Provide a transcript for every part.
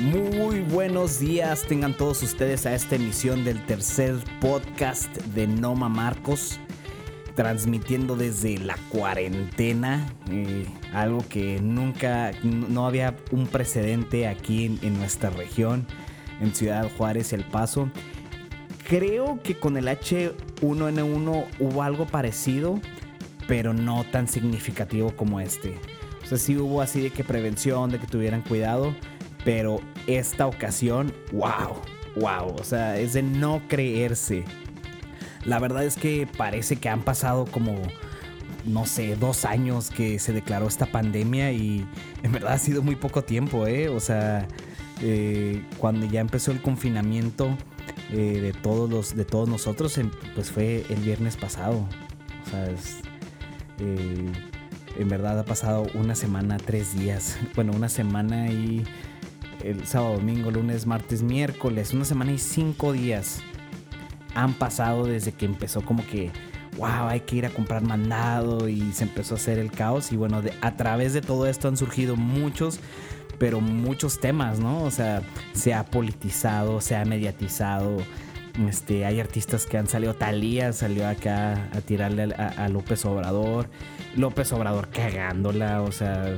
Muy buenos días, tengan todos ustedes a esta emisión del tercer podcast de Noma Marcos, transmitiendo desde la cuarentena, eh, algo que nunca, no había un precedente aquí en, en nuestra región, en Ciudad Juárez, El Paso. Creo que con el H1N1 hubo algo parecido, pero no tan significativo como este. O sea, sí hubo así de que prevención, de que tuvieran cuidado, pero esta ocasión, wow, wow, o sea, es de no creerse. La verdad es que parece que han pasado como, no sé, dos años que se declaró esta pandemia y en verdad ha sido muy poco tiempo, ¿eh? O sea, eh, cuando ya empezó el confinamiento eh, de, todos los, de todos nosotros, em, pues fue el viernes pasado. O sea, eh, en verdad ha pasado una semana, tres días. Bueno, una semana y el sábado, domingo, lunes, martes, miércoles, una semana y cinco días han pasado desde que empezó como que, wow, hay que ir a comprar mandado y se empezó a hacer el caos. Y bueno, a través de todo esto han surgido muchos, pero muchos temas, ¿no? O sea, se ha politizado, se ha mediatizado. Este, hay artistas que han salido, Talía salió acá a tirarle a, a López Obrador, López Obrador cagándola, o sea,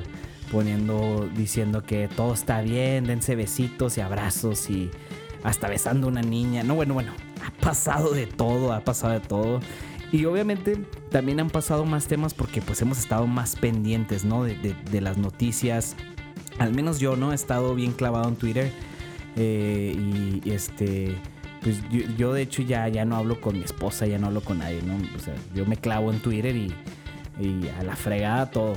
poniendo, diciendo que todo está bien, dense besitos y abrazos y hasta besando a una niña. No, bueno, bueno, ha pasado de todo, ha pasado de todo. Y obviamente también han pasado más temas porque pues hemos estado más pendientes, ¿no? De, las noticias. Al menos yo, ¿no? He estado bien clavado en Twitter. Eh, y, este... Pues yo, de hecho ya, ya no hablo con mi esposa, ya no hablo con nadie, ¿no? O sea, yo me clavo en Twitter y, y a la fregada todo.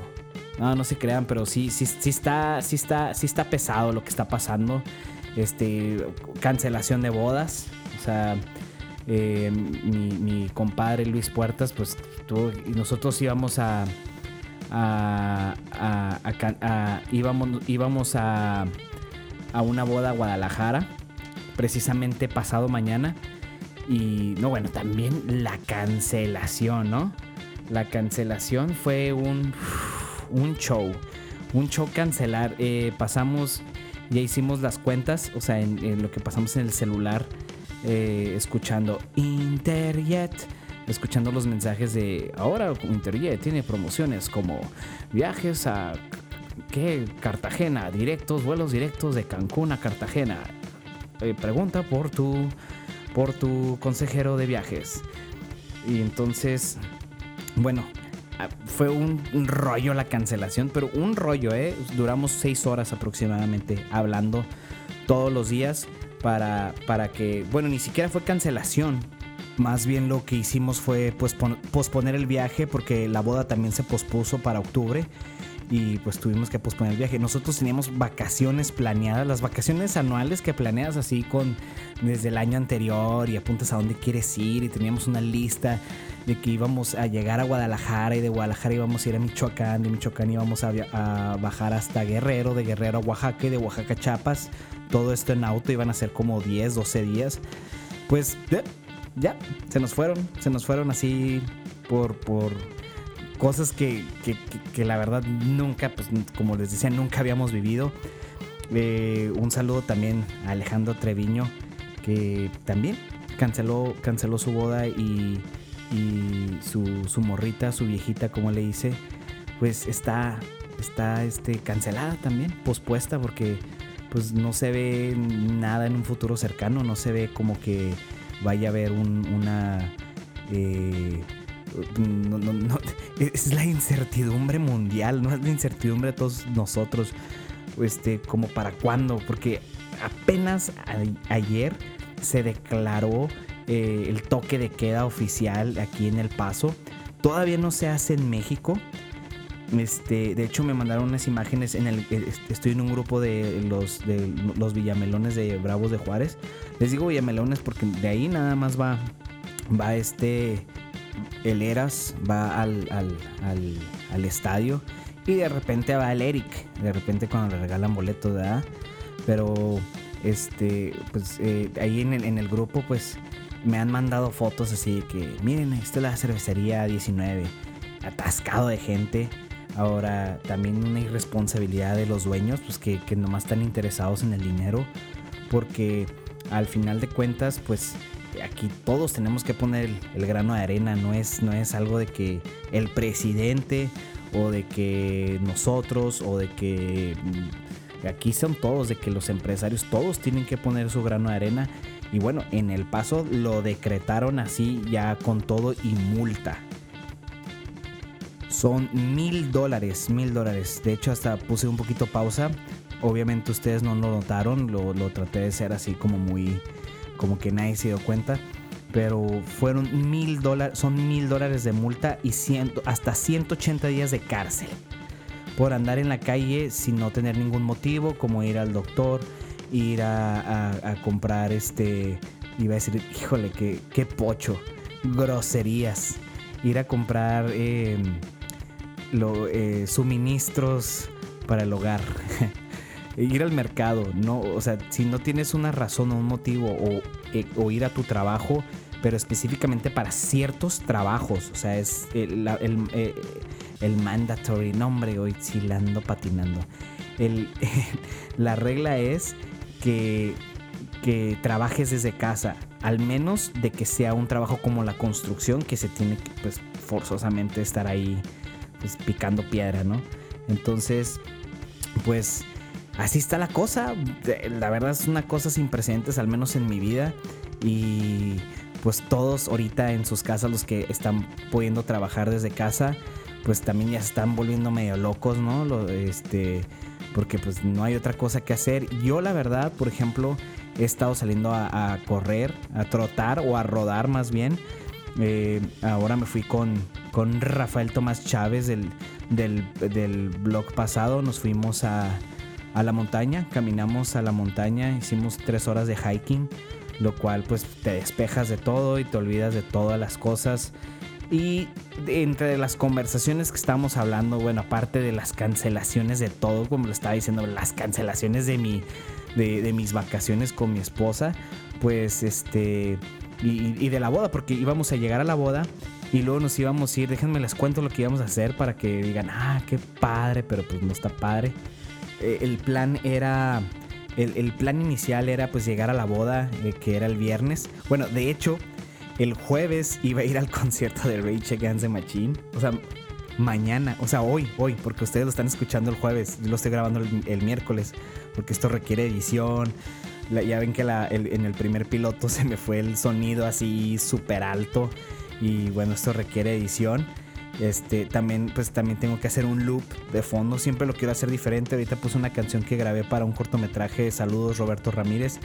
No, no se crean, pero sí, sí, sí está, sí está, sí está pesado lo que está pasando. Este, cancelación de bodas. O sea, eh, mi, compadre Luis Puertas, pues y nosotros íbamos a, a, a, íbamos, íbamos a, a una boda a Guadalajara, precisamente pasado mañana. Y no, bueno, también la cancelación, ¿no? La cancelación fue un un show. Un show cancelar. Eh, pasamos, ya hicimos las cuentas, o sea, en, lo que pasamos en el celular, eh, escuchando Interjet escuchando los mensajes de ahora Interjet tiene promociones como viajes a ¿qué? Cartagena, directos, vuelos directos de Cancún a Cartagena. Eh, pregunta por tu por tu consejero de viajes. Y entonces, bueno, fue un, rollo la cancelación, pero un rollo, ¿eh? Duramos seis horas aproximadamente hablando todos los días para, para que, bueno, ni siquiera fue cancelación. Más bien lo que hicimos fue posponer el viaje porque la boda también se pospuso para octubre y pues tuvimos que posponer el viaje. Nosotros teníamos vacaciones planeadas, las vacaciones anuales que planeas así con desde el año anterior y apuntas a dónde quieres ir y teníamos una lista de que íbamos a llegar a Guadalajara y de Guadalajara íbamos a ir a Michoacán, de Michoacán íbamos a, bajar hasta Guerrero, de Guerrero a Oaxaca y de Oaxaca a Chiapas. Todo esto en auto iban a ser como 10, 12 días. Pues ya, se nos fueron, se nos fueron así por, por cosas que, la verdad nunca, pues como les decía, nunca habíamos vivido. Eh, un saludo también a Alejandro Treviño, que también canceló, canceló su boda y, su, morrita, su viejita, como le hice, pues está, está este, cancelada también, pospuesta, porque pues no se ve nada en un futuro cercano, no se ve como que vaya a haber una... Eh, es la incertidumbre mundial, no es la incertidumbre de todos nosotros, este, como para cuándo, porque apenas ayer se declaró eh, el toque de queda oficial aquí en El Paso, todavía no se hace en México. Este, de hecho me mandaron unas imágenes en el eh, estoy en un grupo de los de los villamelones de Bravos de Juárez. Les digo villamelones porque de ahí nada más va va este el Eras va al, al, estadio y de repente va el Eric, de repente cuando le regalan boletos, ¿verdad? Pero este, pues eh, ahí en el, en el, grupo pues me han mandado fotos así de que, miren, esta es la cervecería 19, atascado de gente. Ahora, también una irresponsabilidad de los dueños, pues que, que nomás están interesados en el dinero, porque al final de cuentas, pues aquí todos tenemos que poner el, grano de arena, no es, no es algo de que el presidente o de que nosotros o de que mm, aquí son todos, de que los empresarios todos tienen que poner su grano de arena. Y bueno, en el paso lo decretaron así ya con todo y multa. Son mil dólares, mil dólares. De hecho, hasta puse un poquito pausa. Obviamente ustedes no lo notaron, lo, lo traté de ser así como muy, como que nadie se dio cuenta. Pero fueron mil dólares, son mil dólares de multa y ciento, hasta 180 días de cárcel por andar en la calle sin no tener ningún motivo, como ir al doctor, ir a, comprar este, iba a decir, híjole, qué, qué pocho, groserías, ir a comprar em, eh, suministros para el hogar. ir al mercado, no, o sea, si no tienes una razón o un motivo o, eh, ir a tu trabajo, pero específicamente para ciertos trabajos, o sea, es el, el, eh, el mandatory, nombre hoy chilando, patinando. El, la regla es que, que trabajes desde casa, al menos de que sea un trabajo como la construcción, que se tiene que, pues, forzosamente estar ahí, pues, picando piedra, ¿no? Entonces, pues, así está la cosa. La verdad es una cosa sin precedentes, al menos en mi vida. Y pues todos ahorita en sus casas, los que están pudiendo trabajar desde casa, pues también ya están volviendo medio locos, ¿no? Este, porque pues no hay otra cosa que hacer. Yo la verdad, por ejemplo, he estado saliendo a, correr, a trotar o a rodar más bien. Eh, ahora me fui con, con Rafael Tomás Chávez del, del, del blog pasado. Nos fuimos a, a la montaña, caminamos a la montaña, hicimos tres horas de hiking, lo cual pues te despejas de todo y te olvidas de todas las cosas. Y entre las conversaciones que estábamos hablando, bueno, aparte de las cancelaciones de todo, como lo estaba diciendo, las cancelaciones de, mi, de, mis vacaciones con mi esposa, pues este, y, y, de la boda, porque íbamos a llegar a la boda y luego nos íbamos a ir, déjenme les cuento lo que íbamos a hacer para que digan, ah, qué padre, pero pues no está padre. Eh, el plan era... El, plan inicial era pues llegar a la boda, eh, que era el viernes. Bueno, de hecho, el jueves iba a ir al concierto de Rage Against the Machine. O sea, mañana, o sea, hoy, hoy, porque ustedes lo están escuchando el jueves. Lo estoy grabando el, miércoles, porque esto requiere edición. ya ven que en el primer piloto se me fue el sonido así súper alto. Y bueno, esto requiere edición. Este, también, pues también tengo que hacer un loop de fondo. Siempre lo quiero hacer diferente. Ahorita puse una canción que grabé para un cortometraje. Saludos Roberto Ramírez.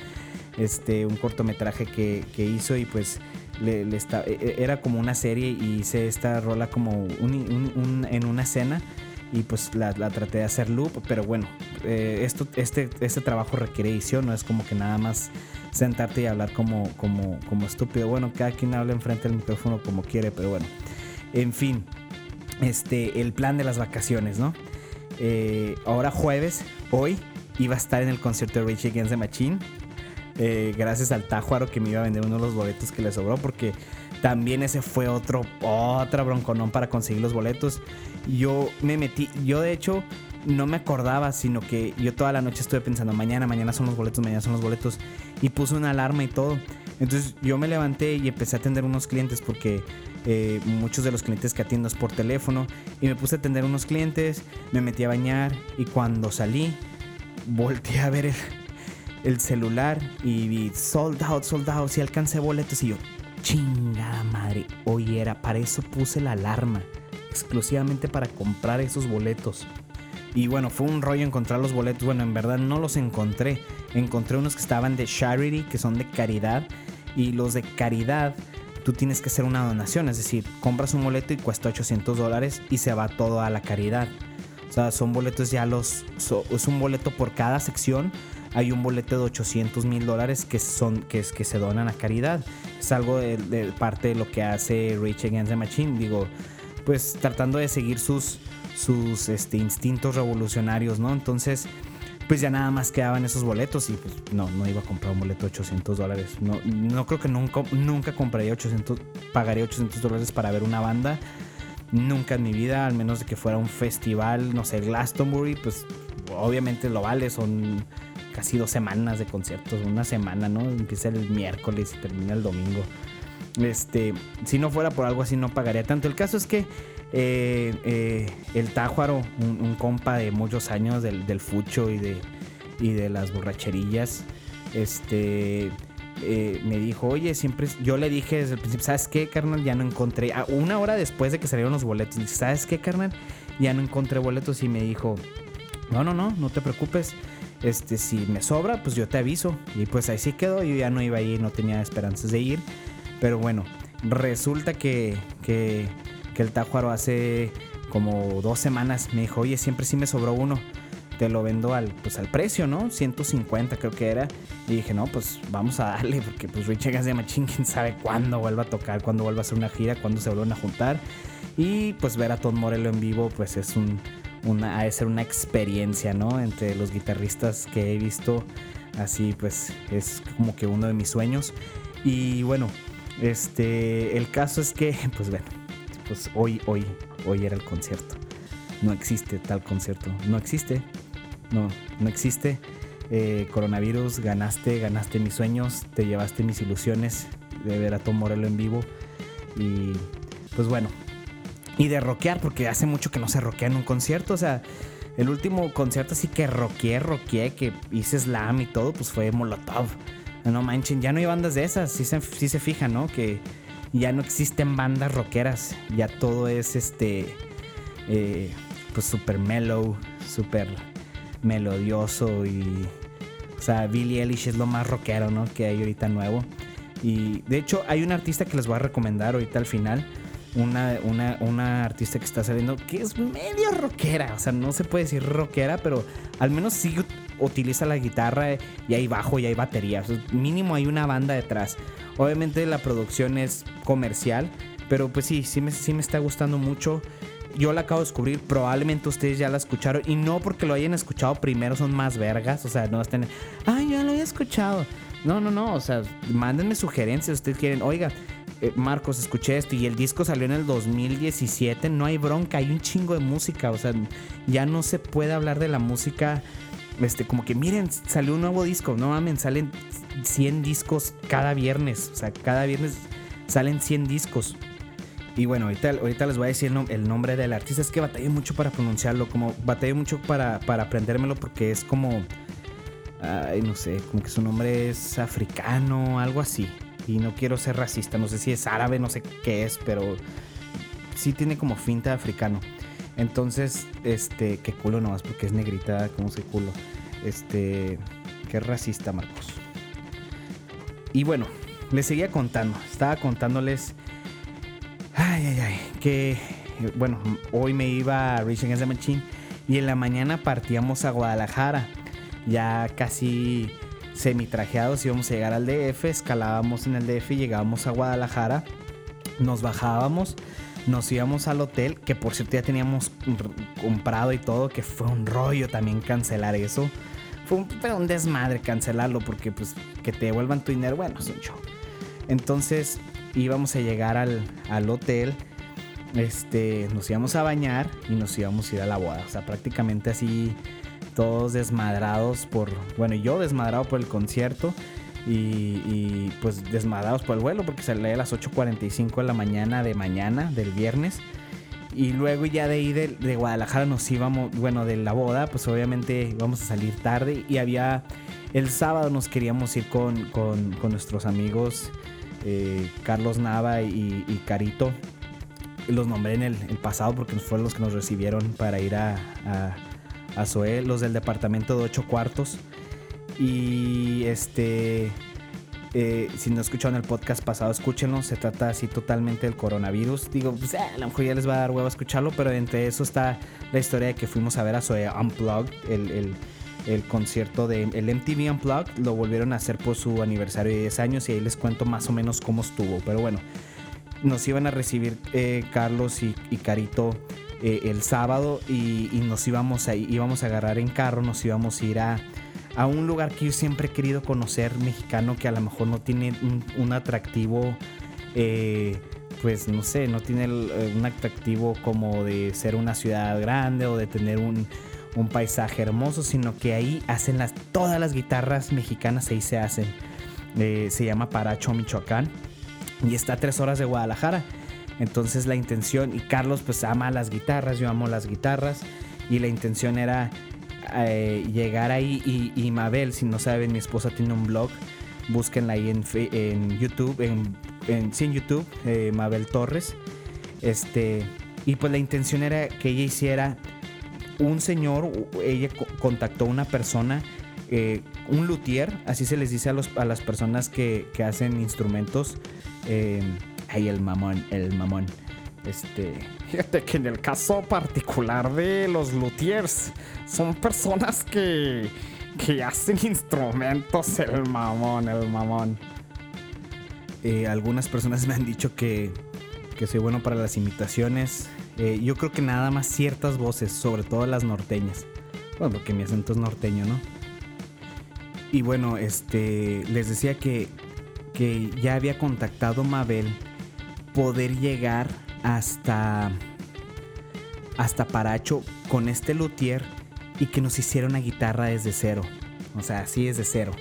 Este, un cortometraje que, hizo y pues le, e, e, era como una serie y hice esta rola como en una escena y pues la, traté de hacer loop, pero bueno, eh, esto, este, este trabajo requiere edición, no es como que nada más sentarte y hablar como, como, como estúpido. Bueno, cada quien habla enfrente del micrófono como quiere, pero bueno. En fin, este, el plan de las vacaciones, ¿no? Eh, ahora jueves, hoy, iba a estar en el concierto de Rage Against the Machine. Eh, gracias al Tajuaro que me iba a vender uno de los boletos que le sobró, porque también ese fue otro, otra bronconón para conseguir los boletos. Yo me metí, yo de hecho no me acordaba, sino que yo toda la noche estuve pensando, mañana, mañana son los boletos, mañana son los boletos, y puse una alarma y todo. Entonces yo me levanté y empecé a atender unos clientes porque eh, muchos de los clientes que atiendo es por teléfono y me puse a atender unos clientes, me metí a bañar y cuando salí volteé a ver el, celular y vi sold out, sold out, si alcancé boletos y yo, chingada madre, hoy era, para eso puse la alarma, exclusivamente para comprar esos boletos. Y bueno, fue un rollo encontrar los boletos. Bueno, en verdad no los encontré. Encontré unos que estaban de charity, que son de caridad. Y los de caridad tú tienes que hacer una donación, es decir, compras un boleto y cuesta 800 dólares y se va todo a la caridad. O sea, son boletos ya los... es un boleto por cada sección. Hay un boleto de 800 mil dólares que, son, que, es, que se donan a caridad. Es algo de, parte de lo que hace Rich Against the Machine. Digo, pues tratando de seguir sus, sus este, instintos revolucionarios, ¿no? Entonces pues ya nada más quedaban esos boletos y pues no, no iba a comprar un boleto de 800 dólares. No, no creo que nunca, nunca compraría 800, pagaría 800 dólares para ver una banda. Nunca en mi vida, al menos de que fuera un festival, no sé, Glastonbury, pues obviamente lo vale, son casi dos semanas de conciertos, una semana, ¿no? Empieza el miércoles termina el domingo. Este, si no fuera por algo así, no pagaría tanto. El caso es que eh, eh, el Tájuaro, un, compa de muchos años del, del fucho y de, y de las borracherillas, este eh, me dijo, oye, siempre, yo le dije desde el principio, ¿sabes qué, carnal? Ya no encontré, una hora después de que salieron los boletos, ¿sabes qué, carnal? Ya no encontré boletos y me dijo, no, no, no, no te preocupes. Este, si me sobra, pues yo te aviso. Y pues ahí sí quedó, yo ya no iba a no tenía esperanzas de ir. Pero bueno, resulta que, que, el Tajuaro hace como dos semanas me dijo, oye, siempre sí me sobró uno te lo vendo al, pues al precio, ¿no? 150 creo que era. Y dije, no, pues vamos a darle, porque pues Rich the Machine, quién sabe cuándo vuelva a tocar, cuándo vuelva a hacer una gira, cuándo se vuelvan a juntar. Y pues ver a Tom Morello en vivo, pues es un, una, de ser una experiencia, ¿no? Entre los guitarristas que he visto, así pues es como que uno de mis sueños. Y bueno, este, el caso es que, pues bueno, pues hoy, hoy, hoy era el concierto. No existe tal concierto, no existe no, no existe. Eh, coronavirus, ganaste, ganaste mis sueños, te llevaste mis ilusiones de ver a Tom Morello en vivo. Y pues bueno, y de rockear, porque hace mucho que no se rockea en un concierto. O sea, el último concierto así que rockeé, rockeé, que hice slam y todo, pues fue Molotov. No manchen, ya no hay bandas de esas, sí se, sí se fijan, ¿no? Que ya no existen bandas rockeras, ya todo es este, eh, pues super mellow, super melodioso y... O sea, Billie Eilish es lo más rockero, ¿no? Que hay ahorita nuevo. Y de hecho hay un artista que les voy a recomendar ahorita al final. Una, una, una, artista que está saliendo que es medio rockera. O sea, no se puede decir rockera, pero al menos sí utiliza la guitarra y hay bajo y hay batería. mínimo hay una banda detrás. Obviamente la producción es comercial, pero pues sí, sí me, sí me está gustando mucho yo la acabo de descubrir, probablemente ustedes ya la escucharon y no porque lo hayan escuchado primero son más vergas, o sea, no estén, ay, ya lo había escuchado. No, no, no, o sea, mándenme sugerencias, ustedes quieren, oiga, eh, Marcos, escuché esto y el disco salió en el 2017, no hay bronca, hay un chingo de música, o sea, ya no se puede hablar de la música, este, como que miren, salió un nuevo disco, no mames, salen 100 discos cada viernes, o sea, cada viernes salen 100 discos. Y bueno, ahorita, ahorita les voy a decir el nombre del artista. Es que batallé mucho para pronunciarlo. Como batallé mucho para, para aprendérmelo porque es como. Ay, no sé, como que su nombre es africano, algo así. Y no quiero ser racista. No sé si es árabe, no sé qué es, pero sí tiene como finta de africano. Entonces, este, qué culo nomás porque es negrita, como se culo. Este, qué racista, Marcos. Y bueno, les seguía contando. Estaba contándoles Ay, ay, ay. Que, bueno, hoy me iba a Rich Against the Machine y en la mañana partíamos a Guadalajara. Ya casi semi-trajeados íbamos a llegar al DF, escalábamos en el DF y llegábamos a Guadalajara. Nos bajábamos, nos íbamos al hotel, que por cierto ya teníamos comprado y todo, que fue un rollo también cancelar eso. Fue un, desmadre cancelarlo porque pues que te devuelvan tu dinero, bueno, es un show. Entonces íbamos a llegar al, hotel, este, nos íbamos a bañar y nos íbamos a ir a la boda. O sea, prácticamente así todos desmadrados por, bueno, yo desmadrado por el concierto y, pues desmadrados por el vuelo porque salía a las 8.45 de la mañana de mañana del viernes. Y luego ya de ahí de, Guadalajara nos íbamos, bueno, de la boda, pues obviamente íbamos a salir tarde y había, el sábado nos queríamos ir con, con, nuestros amigos eh, Carlos Nava y, Carito. Los nombré en el, pasado porque fueron los que nos recibieron para ir a, a, Zoé, los del departamento de 8 cuartos. Y este, eh, si no escucharon el podcast pasado, escúchenlo. Se trata así totalmente del coronavirus. Digo, pues, eh, a lo mejor ya les va a dar huevo a escucharlo, pero entre eso está la historia de que fuimos a ver a Zoé Unplugged, el el concierto de el MTV Unplugged lo volvieron a hacer por su aniversario de 10 años y ahí les cuento más o menos cómo estuvo. Pero bueno, nos iban a recibir eh, Carlos y, Carito el sábado y, nos íbamos a, íbamos a agarrar en carro, nos íbamos a ir a, a, un lugar que yo siempre he querido conocer, mexicano, que a lo mejor no tiene un, atractivo. Eh, pues no sé, no tiene eh, un atractivo como de ser una ciudad grande o de tener un, paisaje hermoso, sino que ahí hacen las, todas las guitarras mexicanas, ahí se hacen. Eh, se llama Paracho, Michoacán, y está a tres horas de Guadalajara. Entonces la intención, y Carlos pues ama las guitarras, yo amo las guitarras, y la intención era eh, llegar ahí y, Mabel, si no saben, mi esposa tiene un blog, búsquenla ahí en, en YouTube, en, en, YouTube, eh, Mabel Torres. Este, y pues la intención era que ella hiciera un señor, ella contactó a una persona, eh, un luthier, así se les dice a, los, a las personas que, que hacen instrumentos. Ay, el mamón, el mamón. Este, fíjate que en el caso particular de los luthiers, son personas que, que hacen instrumentos, el mamón, el mamón. Eh, algunas personas me han dicho que, que soy bueno para las imitaciones. Eh, yo creo que nada más ciertas voces, sobre todo las norteñas. Bueno, porque mi acento es norteño, ¿no? Y bueno, este, les decía que, que ya había contactado Mabel poder llegar hasta hasta Paracho con este luthier y que nos hiciera una guitarra desde cero. O sea, así desde cero.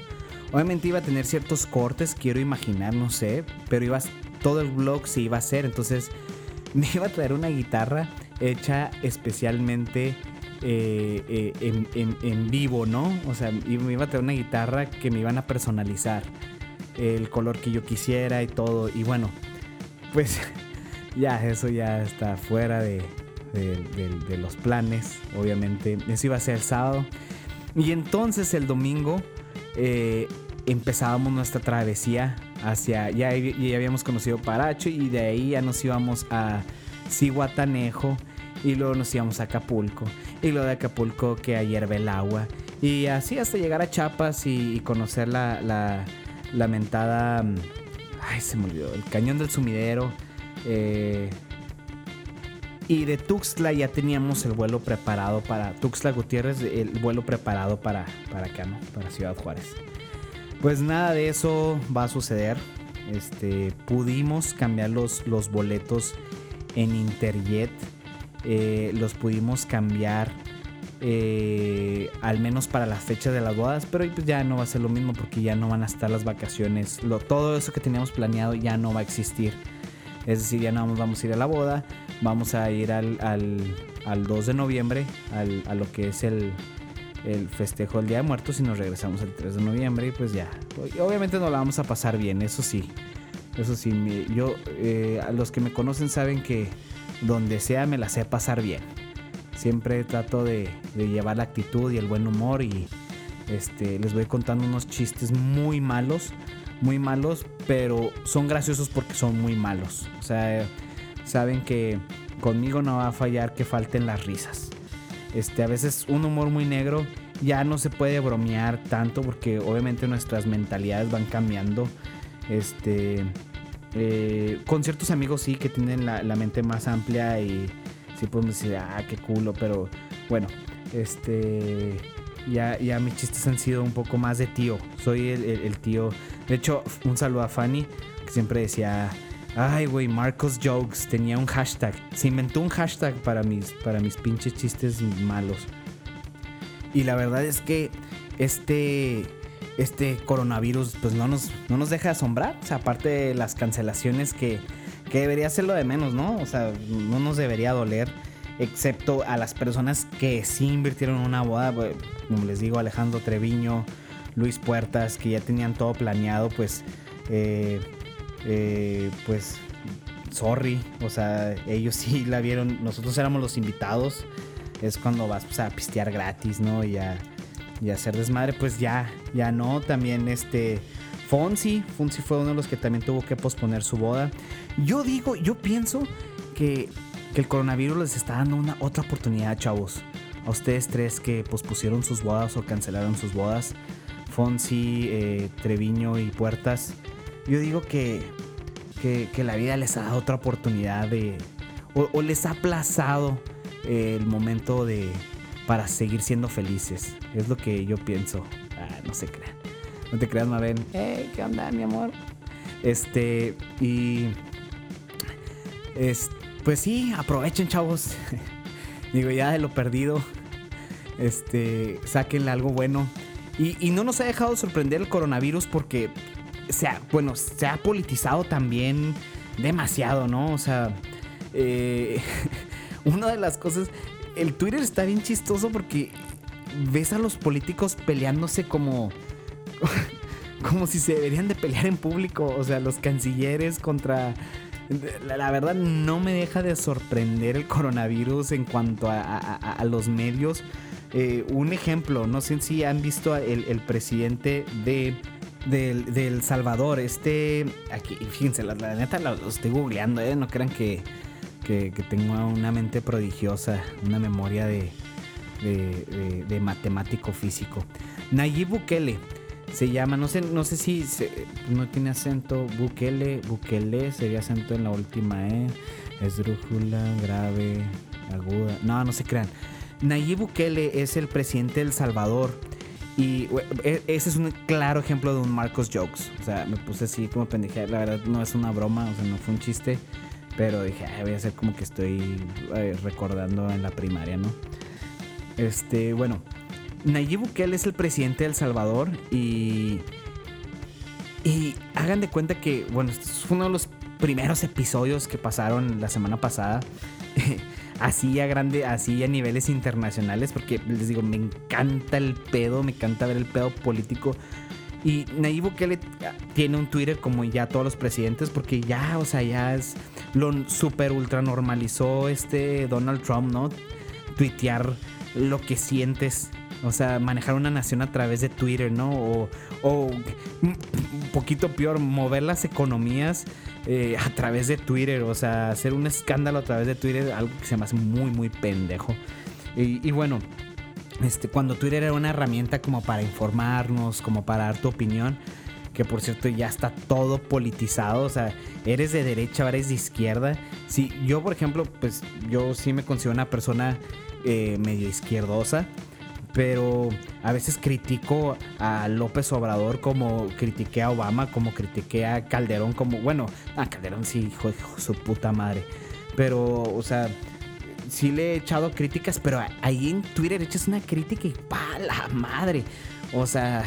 Obviamente iba a tener ciertos cortes, quiero imaginar, no sé, pero iba todo el blog se iba a hacer, entonces me iba a traer una guitarra hecha especialmente eh, eh, en, en, vivo, ¿no? O sea, me iba a traer una guitarra que me iban a personalizar, el color que yo quisiera y todo, y bueno, pues ya, eso ya está fuera de, los planes, obviamente. Eso iba a ser el sábado. Y entonces el domingo eh, empezábamos nuestra travesía hacia, ya, ya, habíamos conocido Paracho y de ahí ya nos íbamos a Cihuatanejo y luego nos íbamos a Acapulco y luego de Acapulco que a hierve el agua y así hasta llegar a Chiapas y, conocer la, la lamentada, ay se me olvidó, el cañón del sumidero eh, y de Tuxtla ya teníamos el vuelo preparado para Tuxtla Gutiérrez, el vuelo preparado para, para ¿no? Para Ciudad Juárez. Pues nada de eso va a suceder. Este, pudimos cambiar los, los boletos en Interjet. Eh, los pudimos cambiar eh, al menos para la fecha de las bodas, pero pues ya no va a ser lo mismo porque ya no van a estar las vacaciones. Todo eso que teníamos planeado ya no va a existir. Es decir, ya no vamos a ir a la boda, vamos a ir al, al, 2 de noviembre, al, a lo que es el, el festejo del Día de Muertos y nos regresamos el 3 de noviembre y pues ya. Obviamente nos la vamos a pasar bien, eso sí. Eso sí, yo, eh, a los que me conocen saben que donde sea me la sé pasar bien. Siempre trato de, de llevar la actitud y el buen humor y este, les voy contando unos chistes muy malos muy malos, pero son graciosos porque son muy malos. O sea, saben que conmigo no va a fallar que falten las risas. Este, a veces un humor muy negro ya no se puede bromear tanto porque obviamente nuestras mentalidades van cambiando. Este, eh, con ciertos amigos sí que tienen la, mente más amplia y sí podemos decir, ah, qué culo, pero bueno, este, ya, ya mis chistes han sido un poco más de tío. Soy el, tío. De hecho, un saludo a Fanny, que siempre decía. Ay, güey, Marcos Jokes tenía un hashtag. Se inventó un hashtag para mis, para mis pinches chistes malos. Y la verdad es que este, este coronavirus pues no nos, no nos deja asombrar. Aparte de las cancelaciones que, que debería ser lo de menos, ¿no? O sea, no nos debería doler excepto a las personas que sí invirtieron en una boda, pues, como les digo, Alejandro Treviño, Luis Puertas, que ya tenían todo planeado, pues, eh, eh, pues, sorry, o sea, ellos sí la vieron, nosotros éramos los invitados, es cuando vas pues, a pistear gratis, ¿no? Y a, y a hacer desmadre, pues ya, ya no, también este... Fonsi, Fonsi fue uno de los que también tuvo que posponer su boda. Yo digo, yo pienso que que el coronavirus les está dando una otra oportunidad, chavos. A ustedes tres que pospusieron sus bodas o cancelaron sus bodas, Fonsi, eh, Treviño y Puertas, yo digo que, que, la vida les ha dado otra oportunidad de, o, les ha aplazado eh, el momento de, para seguir siendo felices. Es lo que yo pienso. Ah, no se crean. No te creas, Mabel. Hey, ¿qué onda, mi amor? Este, y Es, pues sí, aprovechen, chavos. Digo, ya de lo perdido, este, sáquenle algo bueno. Y, no nos ha dejado sorprender el coronavirus porque se ha, bueno, se ha politizado también demasiado, ¿no? O sea, eh, una de las cosas, el Twitter está bien chistoso porque ves a los políticos peleándose como como si se deberían de pelear en público, o sea, los cancilleres contra la, verdad no me deja de sorprender el coronavirus en cuanto a, los medios. Eh, un ejemplo, no sé si han visto el, presidente de del, Salvador. Este, aquí, fíjense, la, neta lo, estoy googleando, ¿eh? No crean que, que, tengo una mente prodigiosa, una memoria de, de, de matemático físico. Nayib Bukele se llama, no sé, no sé si no tiene acento, Bukele, Bukele, sería acento en la última E, esdrújula, grave, aguda, no, no se crean. Nayib Bukele es el presidente del Salvador y e, ese es un claro ejemplo de un Marcos Jokes, o sea, me puse así como pendeja, la verdad no es una broma, o sea, no fue un chiste, pero dije, voy a hacer como que estoy eh, recordando en la primaria, ¿no? Este, bueno, Nayib Bukele es el presidente de El Salvador y. Hagan de cuenta que, bueno, este es uno de los primeros episodios que pasaron la semana pasada. así a grande, así a niveles internacionales, porque les digo, me encanta el pedo, me encanta ver el pedo político. Y Nayib Bukele tiene un Twitter como ya todos los presidentes, porque ya, o sea, ya es lo super ultra normalizó este Donald Trump, ¿no? Tuitear lo que sientes o sea, manejar una nación a través de Twitter, ¿no? O, un poquito peor, mover las economías eh, a través de Twitter. O sea, hacer un escándalo a través de Twitter, algo que se me hace muy, muy pendejo. Y, bueno, este, cuando Twitter era una herramienta como para informarnos, como para dar tu opinión, que por cierto ya está todo politizado, o sea, eres de derecha, eres de izquierda. Sí, yo por ejemplo, pues yo sí me considero una persona eh, medio izquierdosa pero a veces critico a López Obrador como critiqué a Obama, como critiqué a Calderón, como, bueno, a Calderón sí, hijo de su puta madre. Pero, o sea, sí le he echado críticas, pero ahí en Twitter echas una crítica y pa la madre. O sea,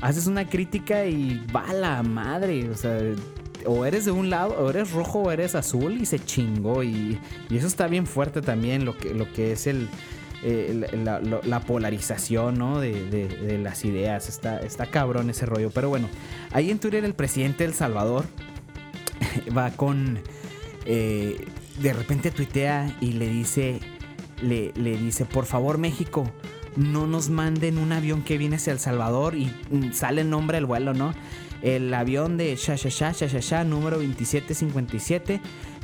haces una crítica y va la madre. O sea, o eres de un lado, o eres rojo o eres azul y se chingó. Y, y eso está bien fuerte también, lo que, lo que es el eh, la, polarización ¿no? de, las ideas. Está, está cabrón ese rollo. Pero bueno, ahí en Twitter el presidente del Salvador va con... Eh, de repente tuitea y le dice, le, le dice, por favor México, no nos manden un avión que viene hacia El Salvador y mm, sale el nombre del vuelo, ¿no? El avión de Sha Sha Sha Sha número 2757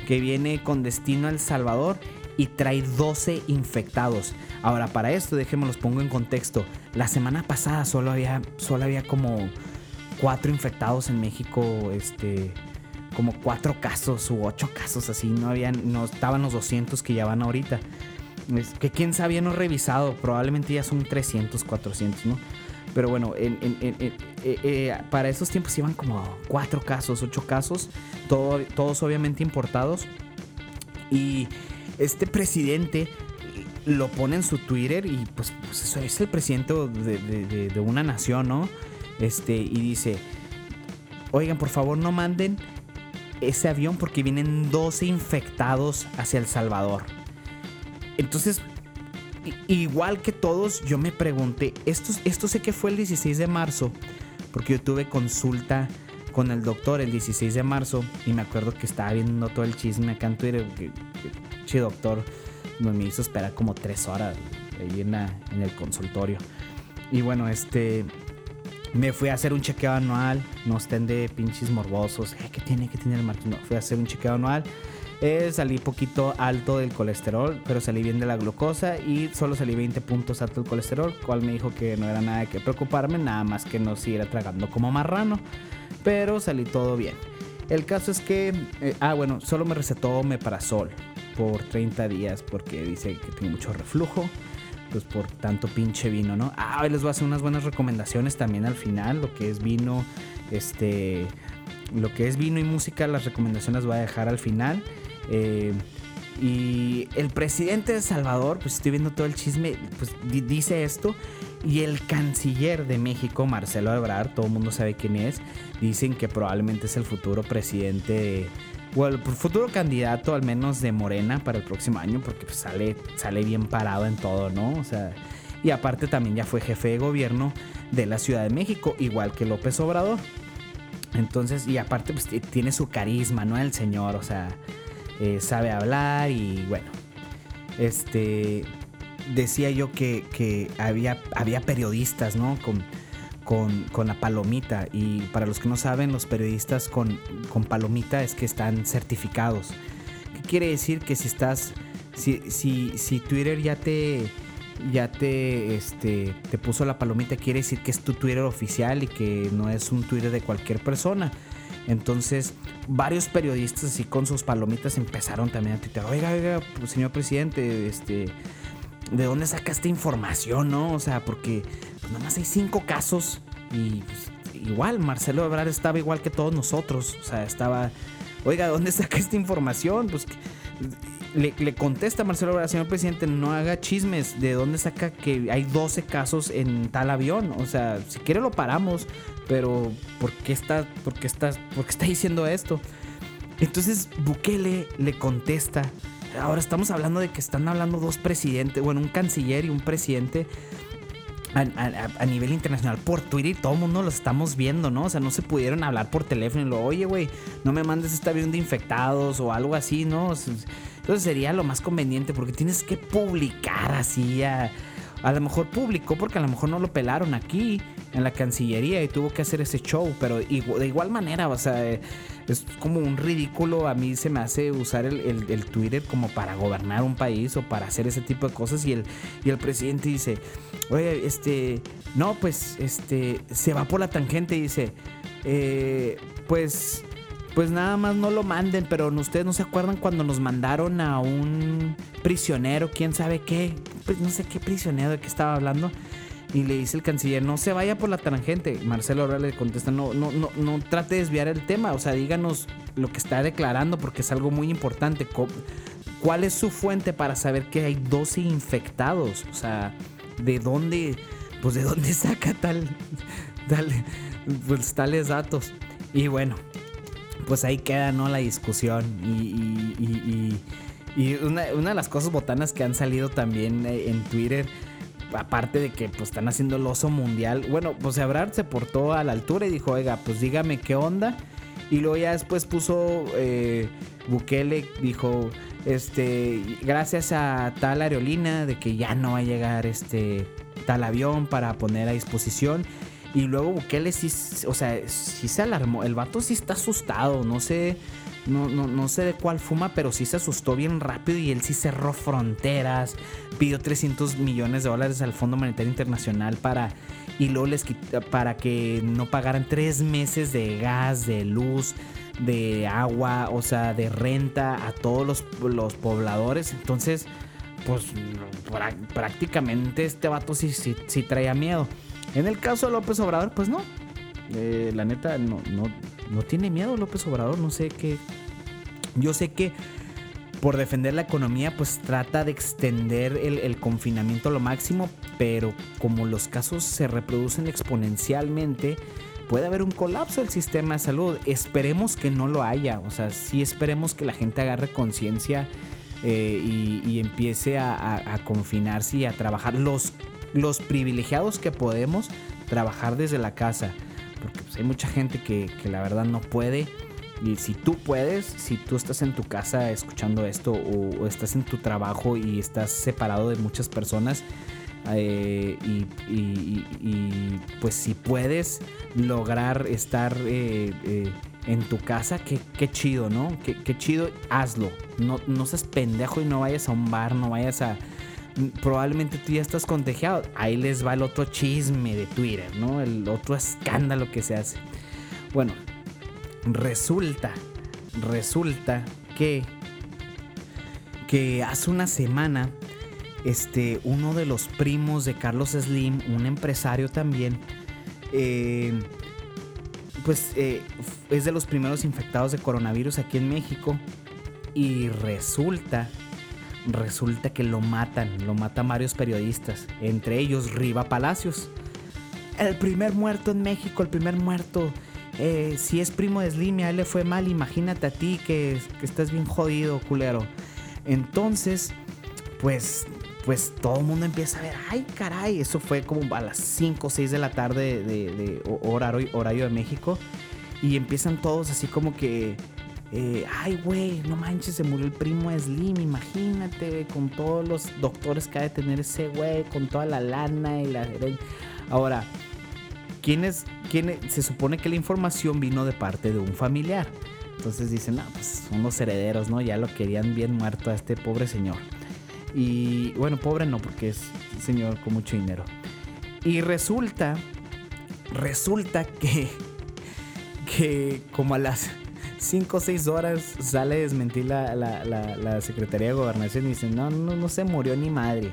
que viene con destino a El Salvador y trae 12 infectados. Ahora, para esto, déjenme los pongo en contexto. La semana pasada solo había, solo había como 4 infectados en México, este, como 4 casos u 8 casos así. No, habían, no estaban los 200 que ya van ahorita. Es que quién sabía no revisado, probablemente ya son 300, 400, ¿no? Pero bueno, eh, eh, para esos tiempos iban como 4 casos, 8 casos, todos obviamente importados. Y este presidente lo pone en su Twitter y pues, pues eso es el presidente de, una nación, ¿no? Este, y dice, oigan, por favor no manden ese avión porque vienen 12 infectados hacia El Salvador. Entonces, igual que todos, yo me pregunté, esto, esto sé que fue el 16 de marzo, porque yo tuve consulta con el doctor el 16 de marzo y me acuerdo que estaba viendo todo el chisme acá en Twitter, che doctor me hizo esperar como tres horas ahí en, en el consultorio. Y bueno, este me fui a hacer un chequeo anual, no estén de pinches morbosos, eh, ¿qué tiene? ¿Qué tiene el marco? No, fui a hacer un chequeo anual. Eh, salí poquito alto del colesterol, pero salí bien de la glucosa y solo salí 20 puntos alto del colesterol, cual me dijo que no era nada que preocuparme, nada más que no siguiera tragando como marrano, pero salí todo bien. El caso es que, eh, ah bueno, solo me recetó meprazol, por 30 días porque dice que tiene mucho reflujo. Pues por tanto pinche vino, ¿no? Ah, hoy les voy a hacer unas buenas recomendaciones también al final, lo que es vino Este, lo que es vino y música, las recomendaciones voy a dejar al final. Eh, y el presidente de Salvador, pues estoy viendo todo el chisme, pues dice esto. Y el canciller de México, Marcelo Ebrard, todo el mundo sabe quién es, dicen que probablemente es el futuro presidente, o el futuro candidato al menos de Morena para el próximo año, porque pues sale, sale bien parado en todo, ¿no? O sea, y aparte también ya fue jefe de gobierno de la Ciudad de México, igual que López Obrador. Entonces, y aparte pues tiene su carisma, ¿no? El señor, o sea, eh, sabe hablar y bueno, este, decía yo que, había, había periodistas, ¿no? Con, con, la palomita. Y para los que no saben, los periodistas con, con palomita es que están certificados. ¿Qué quiere decir? Que si estás, si, si, si Twitter ya te, ya te, este, te puso la palomita, quiere decir que es tu Twitter oficial y que no es un Twitter de cualquier persona. Entonces, varios periodistas así con sus palomitas empezaron también a Twitter, oiga, oiga, pues, señor presidente, este, ¿de dónde saca esta información, no? O sea, porque nada más hay cinco casos y pues, igual Marcelo Ebrard estaba igual que todos nosotros. O sea, estaba, oiga, ¿de dónde saca esta información? Pues le, contesta Marcelo Ebrard, señor presidente, no haga chismes. ¿De dónde saca que hay 12 casos en tal avión? O sea, si quiere lo paramos, pero ¿por qué está, por qué está, por qué está diciendo esto? Entonces Bukele le contesta ahora estamos hablando de que están hablando dos presidentes, bueno, un canciller y un presidente a, nivel internacional por Twitter y todo el mundo lo estamos viendo, ¿no? O sea, no se pudieron hablar por teléfono y lo, oye, güey, no me mandes este avión de infectados o algo así, ¿no? Entonces sería lo más conveniente porque tienes que publicar así a a lo mejor publicó porque a lo mejor no lo pelaron aquí en la Cancillería y tuvo que hacer ese show, pero de igual manera, o sea, es como un ridículo. A mí se me hace usar el, Twitter como para gobernar un país o para hacer ese tipo de cosas y el, y el presidente dice, oye, este, no, pues, este, se va por la tangente y dice, eh, pues pues nada más no lo manden, pero ustedes no se acuerdan cuando nos mandaron a un prisionero, quién sabe qué, pues no sé qué prisionero de qué estaba hablando. Y le dice el canciller, no se vaya por la tangente. Marcelo ahora le contesta, no, no, no, no trate de desviar el tema, o sea, díganos lo que está declarando porque es algo muy importante. ¿Cuál es su fuente para saber que hay 12 infectados? O sea, ¿de dónde, pues de dónde saca tal, tal pues tales datos? Y bueno, pues ahí queda, ¿no? La discusión. Y, una, de las cosas botanas que han salido también eh, en Twitter, aparte de que pues están haciendo el oso mundial, bueno, pues Ebrard se portó a la altura y dijo, oiga, pues dígame qué onda. Y luego ya después puso eh, Bukele, dijo, este, gracias a tal aerolínea de que ya no va a llegar este tal avión para poner a disposición. Y luego Bukele sí, o sea, sí se alarmó. El vato sí está asustado. No sé, no, no, no sé de cuál fuma, pero sí se asustó bien rápido y él sí cerró fronteras. Pidió 300 millones de dólares al Fondo Monetario Internacional para y luego les para que no pagaran tres meses de gas, de luz, de agua, o sea, de renta a todos los, los pobladores. Entonces, pues prácticamente este vato sí, sí, sí traía miedo. En el caso de López Obrador, pues no. Eh, la neta, no, no, no tiene miedo López Obrador. No sé qué. Yo sé que por defender la economía, pues trata de extender el, confinamiento a lo máximo, pero como los casos se reproducen exponencialmente, puede haber un colapso del sistema de salud. Esperemos que no lo haya, o sea, sí esperemos que la gente agarre conciencia eh, y, empiece a, a, confinarse y a trabajar. Los los privilegiados que podemos trabajar desde la casa. Porque pues, hay mucha gente que, la verdad no puede. Y si tú puedes, si tú estás en tu casa escuchando esto o, estás en tu trabajo y estás separado de muchas personas, eh, y, pues si puedes lograr estar eh, eh, en tu casa, qué, chido, ¿no? Qué, qué, chido, hazlo. No, no seas pendejo y no vayas a un bar, no vayas a, probablemente tú ya estás contagiado. Ahí les va el otro chisme de Twitter, ¿no? El otro escándalo que se hace. Bueno, resulta, resulta que, que hace una semana, este, uno de los primos de Carlos Slim, un empresario también, eh, pues eh, es de los primeros infectados de coronavirus aquí en México y resulta, resulta que lo matan, lo matan varios periodistas, entre ellos Riva Palacios. El primer muerto en México, el primer muerto. Eh, si es primo de Slim a él le fue mal, imagínate a ti que, que estás bien jodido, culero. Entonces, pues pues todo el mundo empieza a ver, ay caray, eso fue como a las 5 o 6 de la tarde de, horario, horario, de México. Y empiezan todos así como que, eh, ay güey, no manches, se murió el primo Slim, imagínate, con todos los doctores que ha de tener ese güey, con toda la lana y la... Ahora, ¿quién es, quién se supone que la información vino de parte de un familiar? Entonces dicen, no, pues son los herederos, ¿no? Ya lo querían bien muerto a este pobre señor. Y bueno, pobre no, porque es señor con mucho dinero. Y resulta, resulta que, que como a las 5 o 6 horas sale a desmentir la, la, Secretaría de Gobernación y dice, no, no, no se murió ni madre.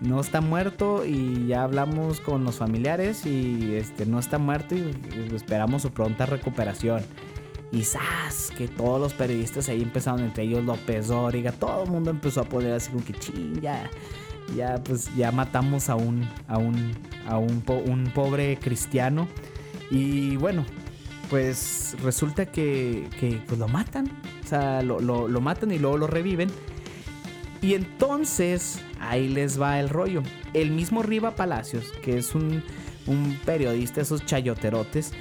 No está muerto y ya hablamos con los familiares y este, no está muerto y esperamos su pronta recuperación. Y ¡zas! Que todos los periodistas ahí empezaron, entre ellos López Dóriga, todo el mundo empezó a poner así como que ching, ya, pues ya matamos a un, a un, a un pobre cristiano. Y bueno, pues resulta que, que pues lo matan, o sea, lo, lo, matan y luego lo reviven. Y entonces ahí les va el rollo. El mismo Riva Palacios, que es un, un periodista, esos chayoterotes,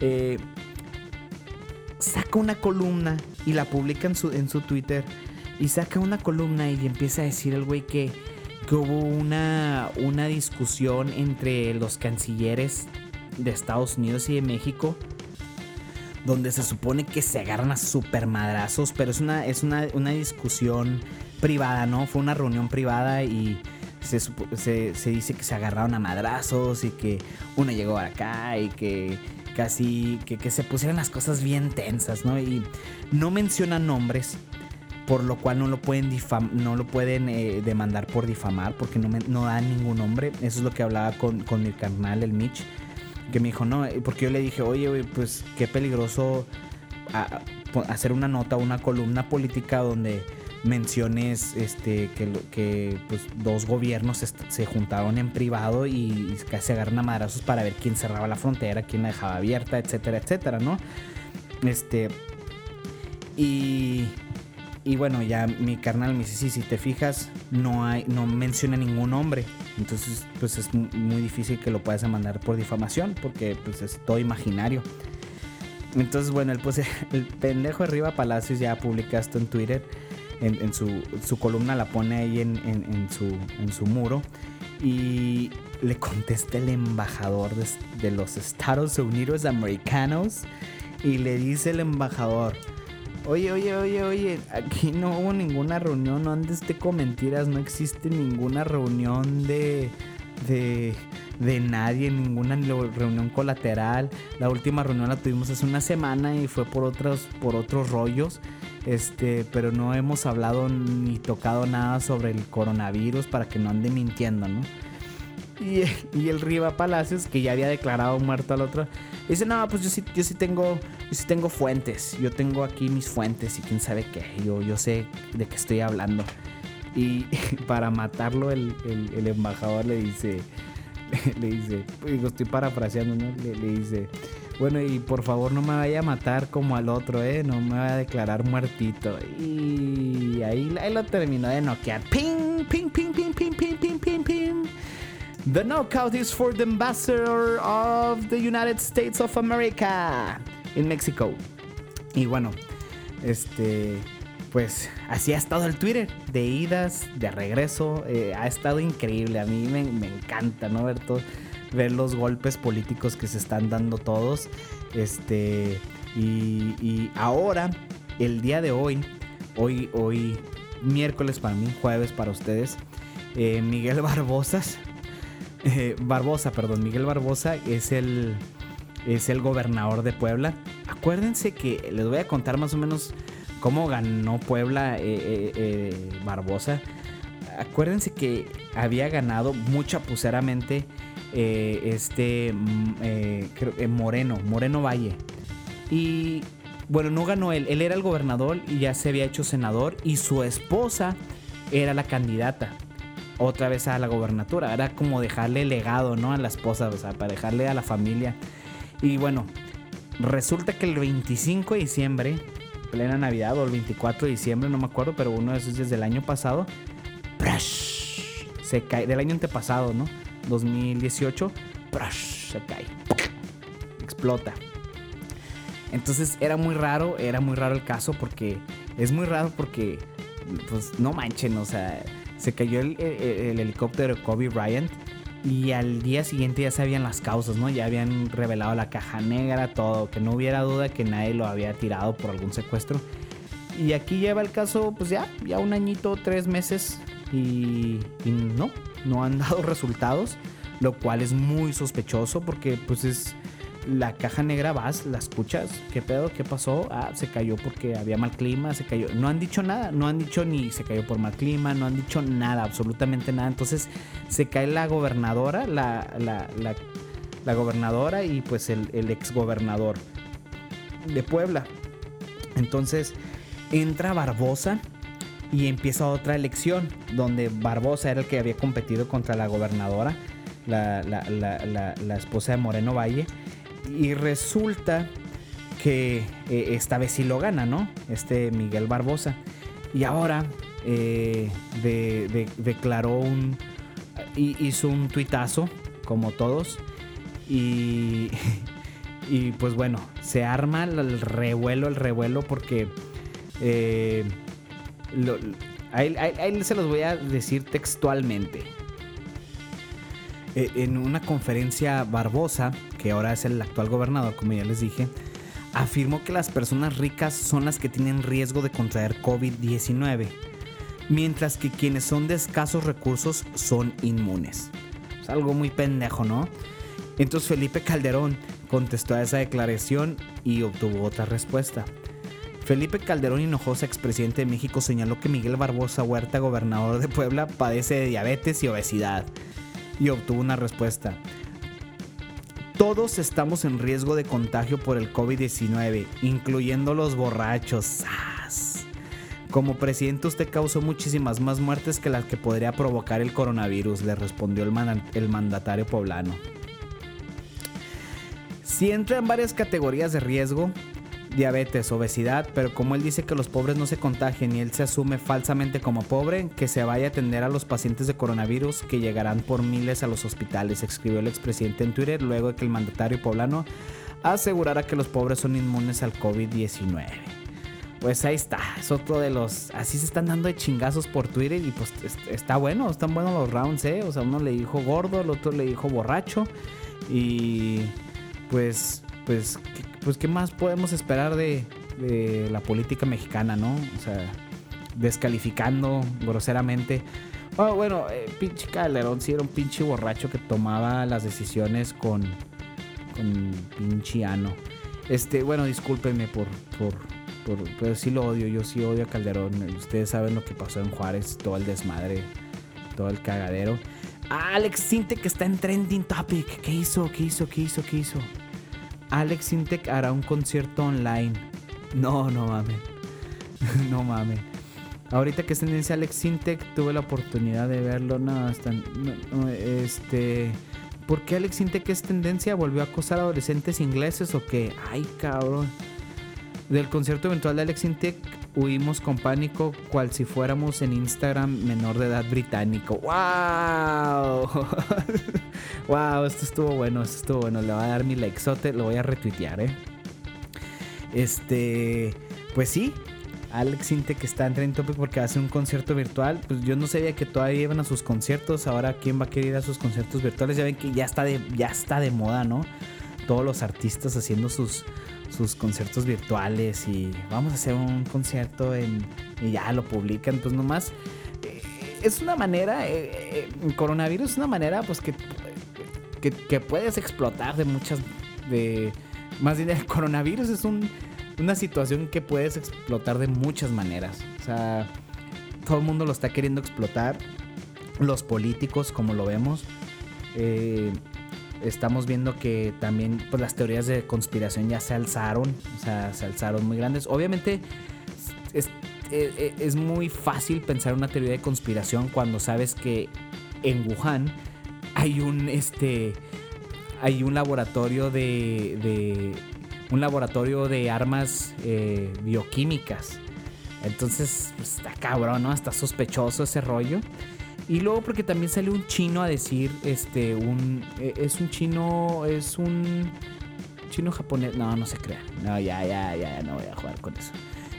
eh, saca una columna y la publica en su, en su Twitter. Y saca una columna y empieza a decir el güey que, que hubo una, una discusión entre los cancilleres de Estados Unidos y de México. Donde se supone que se agarran a super madrazos. Pero es una, es una, discusión privada, ¿no? Fue una reunión privada y se, se, se, dice que se agarraron a madrazos y que uno llegó acá y que casi que, se pusieran las cosas bien tensas, ¿no? Y no menciona nombres, por lo cual no lo pueden, no lo pueden eh, demandar por difamar, porque no, me, no da ningún nombre. Eso es lo que hablaba con, con mi carnal, el Mitch, que me dijo, no, porque yo le dije, oye, pues qué peligroso hacer una nota, una columna política donde menciones este, que, que pues, dos gobiernos se juntaron en privado y, se agarran a madrazos para ver quién cerraba la frontera, quién la dejaba abierta, etcétera, etcétera, ¿no? Este. Y. Y bueno, ya mi carnal me dice, si te fijas, no hay, no menciona ningún nombre. Entonces, pues es muy difícil que lo puedas mandar por difamación, porque pues es todo imaginario. Entonces, bueno, pues, el pendejo arriba Palacios ya publica esto en Twitter en, su, columna la pone ahí en, su, en su muro y le contesta el embajador de, los Estados Unidos americanos y le dice el embajador, Oye, oye, oye, oye, aquí no hubo ninguna reunión, no andes con mentiras, no existe ninguna reunión de, de, de nadie, ninguna reunión colateral. La última reunión la tuvimos hace una semana y fue por otros, por otros rollos. Este, pero no hemos hablado ni tocado nada sobre el coronavirus para que no ande mintiendo, ¿no? Y, y, el Riva Palacios, que ya había declarado muerto al otro, dice, no, pues yo sí, yo sí tengo, yo sí tengo fuentes, yo tengo aquí mis fuentes y quién sabe qué, yo, yo sé de qué estoy hablando. Y para matarlo el, el, embajador le dice, le dice, digo, estoy parafraseando, ¿no? Le, le dice, bueno, y por favor no me vaya a matar como al otro, ¿eh? No me vaya a declarar muertito. Y ahí, ahí lo terminó de noquear. Ping, ping, ping, ping, ping, ping, ping, ping, ping. The knockout is for the ambassador of the United States of America in Mexico. Y bueno, este, pues así ha estado el Twitter, de idas, de regreso. Eh, ha estado increíble. A mí me, me encanta, ¿no? Ver todo ver los golpes políticos que se están dando todos. Este, y, ahora, el día de hoy, hoy, hoy, miércoles para mí, jueves para ustedes, eh, Miguel Barbosas, eh, Barbosa, perdón, Miguel Barbosa es el, es el gobernador de Puebla. Acuérdense que les voy a contar más o menos cómo ganó Puebla eh, Barbosa. Acuérdense que había ganado muy chapuceramente eh, este mm, eh, eh, Moreno, Moreno Valle. Y bueno, no ganó él, él era el gobernador y ya se había hecho senador y su esposa era la candidata otra vez a la gobernatura. Era como dejarle legado, ¿no? A la esposa, o sea, para dejarle a la familia. Y bueno, resulta que el 25 de diciembre, plena Navidad o el 24 de diciembre, no me acuerdo, pero uno de esos desde el año pasado, se cae, del año antepasado, ¿no? 2018, se cae, explota. Entonces era muy raro, era muy raro el caso porque es muy raro porque, pues no manchen, o sea, se cayó el, helicóptero Kobe Bryant y al día siguiente ya sabían las causas, ¿no? Ya habían revelado la caja negra, todo, que no hubiera duda que nadie lo había tirado por algún secuestro. Y aquí lleva el caso, pues ya, ya un añito, tres meses y, y no, no han dado resultados, lo cual es muy sospechoso porque pues es la caja negra vas, la escuchas, ¿qué pedo? ¿Qué pasó? Ah, se cayó porque había mal clima, se cayó. No han dicho nada, no han dicho ni se cayó por mal clima, no han dicho nada, absolutamente nada. Entonces se cae la gobernadora, la, la, la, gobernadora y pues el, el ex gobernador de Puebla. Entonces entra Barbosa y empieza otra elección donde Barbosa era el que había competido contra la gobernadora, la, la esposa de Moreno Valle y resulta que eh, esta vez sí lo gana, ¿no? Este Miguel Barbosa. Y ahora eh, declaró un. hizo un tuitazo, como todos. Y. Y pues bueno, se arma el revuelo, el revuelo, porque. Eh, ahí, se los voy a decir textualmente. En una conferencia Barbosa que ahora es el actual gobernador, como ya les dije, afirmó que las personas ricas son las que tienen riesgo de contraer COVID-19, mientras que quienes son de escasos recursos son inmunes. Es algo muy pendejo, ¿no? Entonces Felipe Calderón contestó a esa declaración y obtuvo otra respuesta. Felipe Calderón Hinojosa, expresidente de México, señaló que Miguel Barbosa Huerta, gobernador de Puebla, padece de diabetes y obesidad. Y obtuvo una respuesta. Todos estamos en riesgo de contagio por el COVID-19, incluyendo los borrachos. Como presidente usted causó muchísimas más muertes que las que podría provocar el coronavirus, le respondió el, el mandatario poblano. Si entra en varias categorías de riesgo, diabetes, obesidad, pero como él dice que los pobres no se contagian y él se asume falsamente como pobre, que se vaya a atender a los pacientes de coronavirus que llegarán por miles a los hospitales, escribió el expresidente en Twitter luego de que el mandatario poblano asegurara que los pobres son inmunes al COVID-19. Pues ahí está, es otro de los... Así se están dando de chingazos por Twitter y pues está bueno, están buenos los rounds, ¿eh? O sea, uno le dijo gordo, el otro le dijo borracho y pues pues, pues ¿qué más podemos esperar de, la política mexicana, no? O sea, descalificando groseramente. Oh, bueno, eh, pinche Calderón sí era un pinche borracho que tomaba las decisiones con, con pinche ano. Este, bueno, discúlpenme por, por, por, pero sí lo odio, yo sí odio a Calderón. Ustedes saben lo que pasó en Juárez, todo el desmadre, todo el cagadero. Alex Sinte que está en trending topic. ¿Qué hizo? ¿Qué hizo? ¿Qué hizo? ¿Qué hizo? Alex Intec hará un concierto online. No, no mames. no mames. Ahorita que es tendencia Alex Intec, tuve la oportunidad de verlo. No, este. ¿Por qué Alex Intec es tendencia? ¿Volvió a acosar a adolescentes ingleses o qué? Ay, cabrón. Del concierto eventual de Alex Intec huimos con pánico, cual si fuéramos en Instagram menor de edad británico. ¡Wow! ¡Wow! Esto estuvo bueno, esto estuvo bueno. Le voy a dar mi likezote, lo voy a retuitear, ¿eh? Este. Pues sí, Alex Inte que está en Trending Topic porque hacer un concierto virtual. Pues yo no sabía que todavía iban a sus conciertos. Ahora, ¿quién va a querer ir a sus conciertos virtuales? Ya ven que ya está de, ya está de moda, ¿no? Todos los artistas haciendo sus, sus conciertos virtuales y vamos a hacer un concierto en, y ya lo publican. Pues nomás eh, es una manera, eh, eh, coronavirus es una manera pues que, que, puedes explotar de muchas, de, más bien el coronavirus es un, una situación que puedes explotar de muchas maneras. O sea, todo el mundo lo está queriendo explotar. Los políticos, como lo vemos. Estamos viendo que también pues, las teorías de conspiración ya se alzaron, o sea, se alzaron muy grandes. Obviamente es, e, e, muy fácil pensar una teoría de conspiración cuando sabes que en Wuhan hay un este hay un laboratorio de, un laboratorio de armas eh, bioquímicas. Entonces, pues, está cabrón, ¿no? Está sospechoso ese rollo. Y luego porque también sale un chino a decir, este, un... E, es un chino, es un... Chino japonés. No, no se crea. No, ya, ya, ya, no voy a jugar con eso.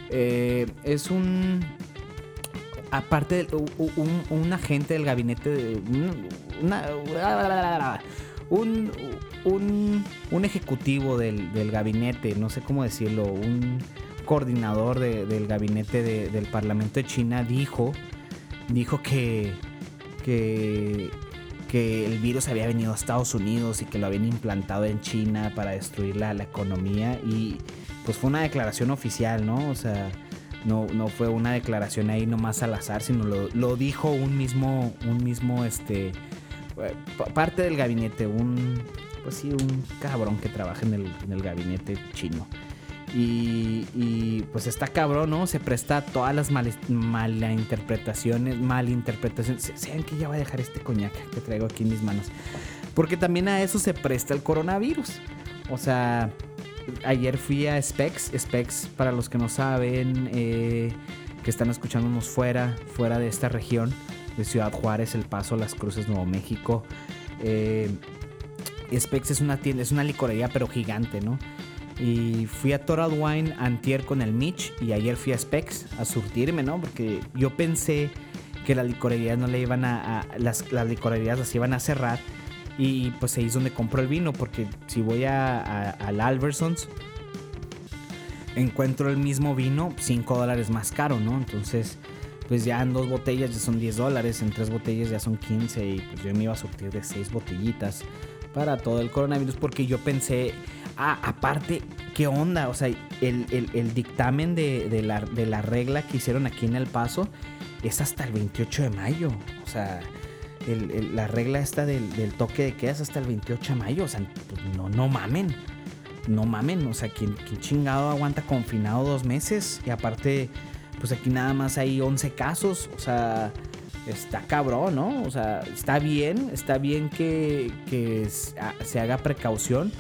Eh, es un... Aparte, un, un, agente del gabinete de... un, un, un, ejecutivo del, del, gabinete, no sé cómo decirlo, un coordinador del gabinete del Parlamento de China dijo, dijo que que, que el virus había venido a Estados Unidos y que lo habían implantado en China para destruir la, economía y pues fue una declaración oficial, ¿no? O sea, no, no fue una declaración ahí nomás al azar, sino lo, dijo un mismo, un mismo, este, parte del gabinete, un, pues sí, un cabrón que trabaja en el, en el gabinete chino. Y, pues está cabrón, ¿no? Se presta a todas las mal, malinterpretaciones, malinterpretaciones. Sean que ya voy a dejar este coñac que traigo aquí en mis manos. Porque también a eso se presta el coronavirus. O sea, ayer fui a Specs. Specs, para los que no saben, eh, que están escuchándonos fuera, fuera de esta región, de Ciudad Juárez, El Paso, Las Cruces, Nuevo México. Eh, Specs es una tienda, es una licorería, pero gigante, ¿no? Y fui a Toral Wine antier con el Mitch y ayer fui a Specs a surtirme, ¿no? Porque yo pensé que las licorerías no le iban a, las, las, licorerías las iban a cerrar y pues ahí es donde compro el vino porque si voy a, al Alversons encuentro el mismo vino 5 dólares más caro, ¿no? Entonces pues ya en dos botellas ya son 10 dólares, en tres botellas ya son 15 y pues yo me iba a surtir de 6 botellitas para todo el coronavirus porque yo pensé Ah, aparte, ¿qué onda? O sea, el, dictamen de, la, regla que hicieron aquí en El Paso es hasta el 28 de mayo. O sea, la regla esta del, toque de queda es hasta el 28 de mayo. O sea, pues, no, no mamen. No mamen. O sea, ¿quién, chingado aguanta confinado dos meses? Y aparte, pues aquí nada más hay 11 casos. O sea, está cabrón, ¿no? O sea, está bien, está bien que, que se haga precaución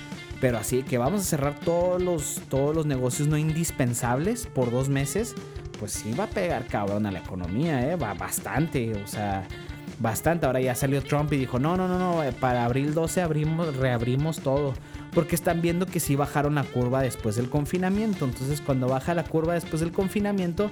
pero así que vamos a cerrar todos los, todos los negocios no indispensables por dos meses, pues sí va a pegar cabrón a la economía, ¿eh? Va bastante, o sea, bastante. Ahora ya salió Trump y dijo, no, no, no, no, eh, para abril 12 abrimos, reabrimos todo. Porque están viendo que sí bajaron la curva después del confinamiento. Entonces cuando baja la curva después del confinamiento,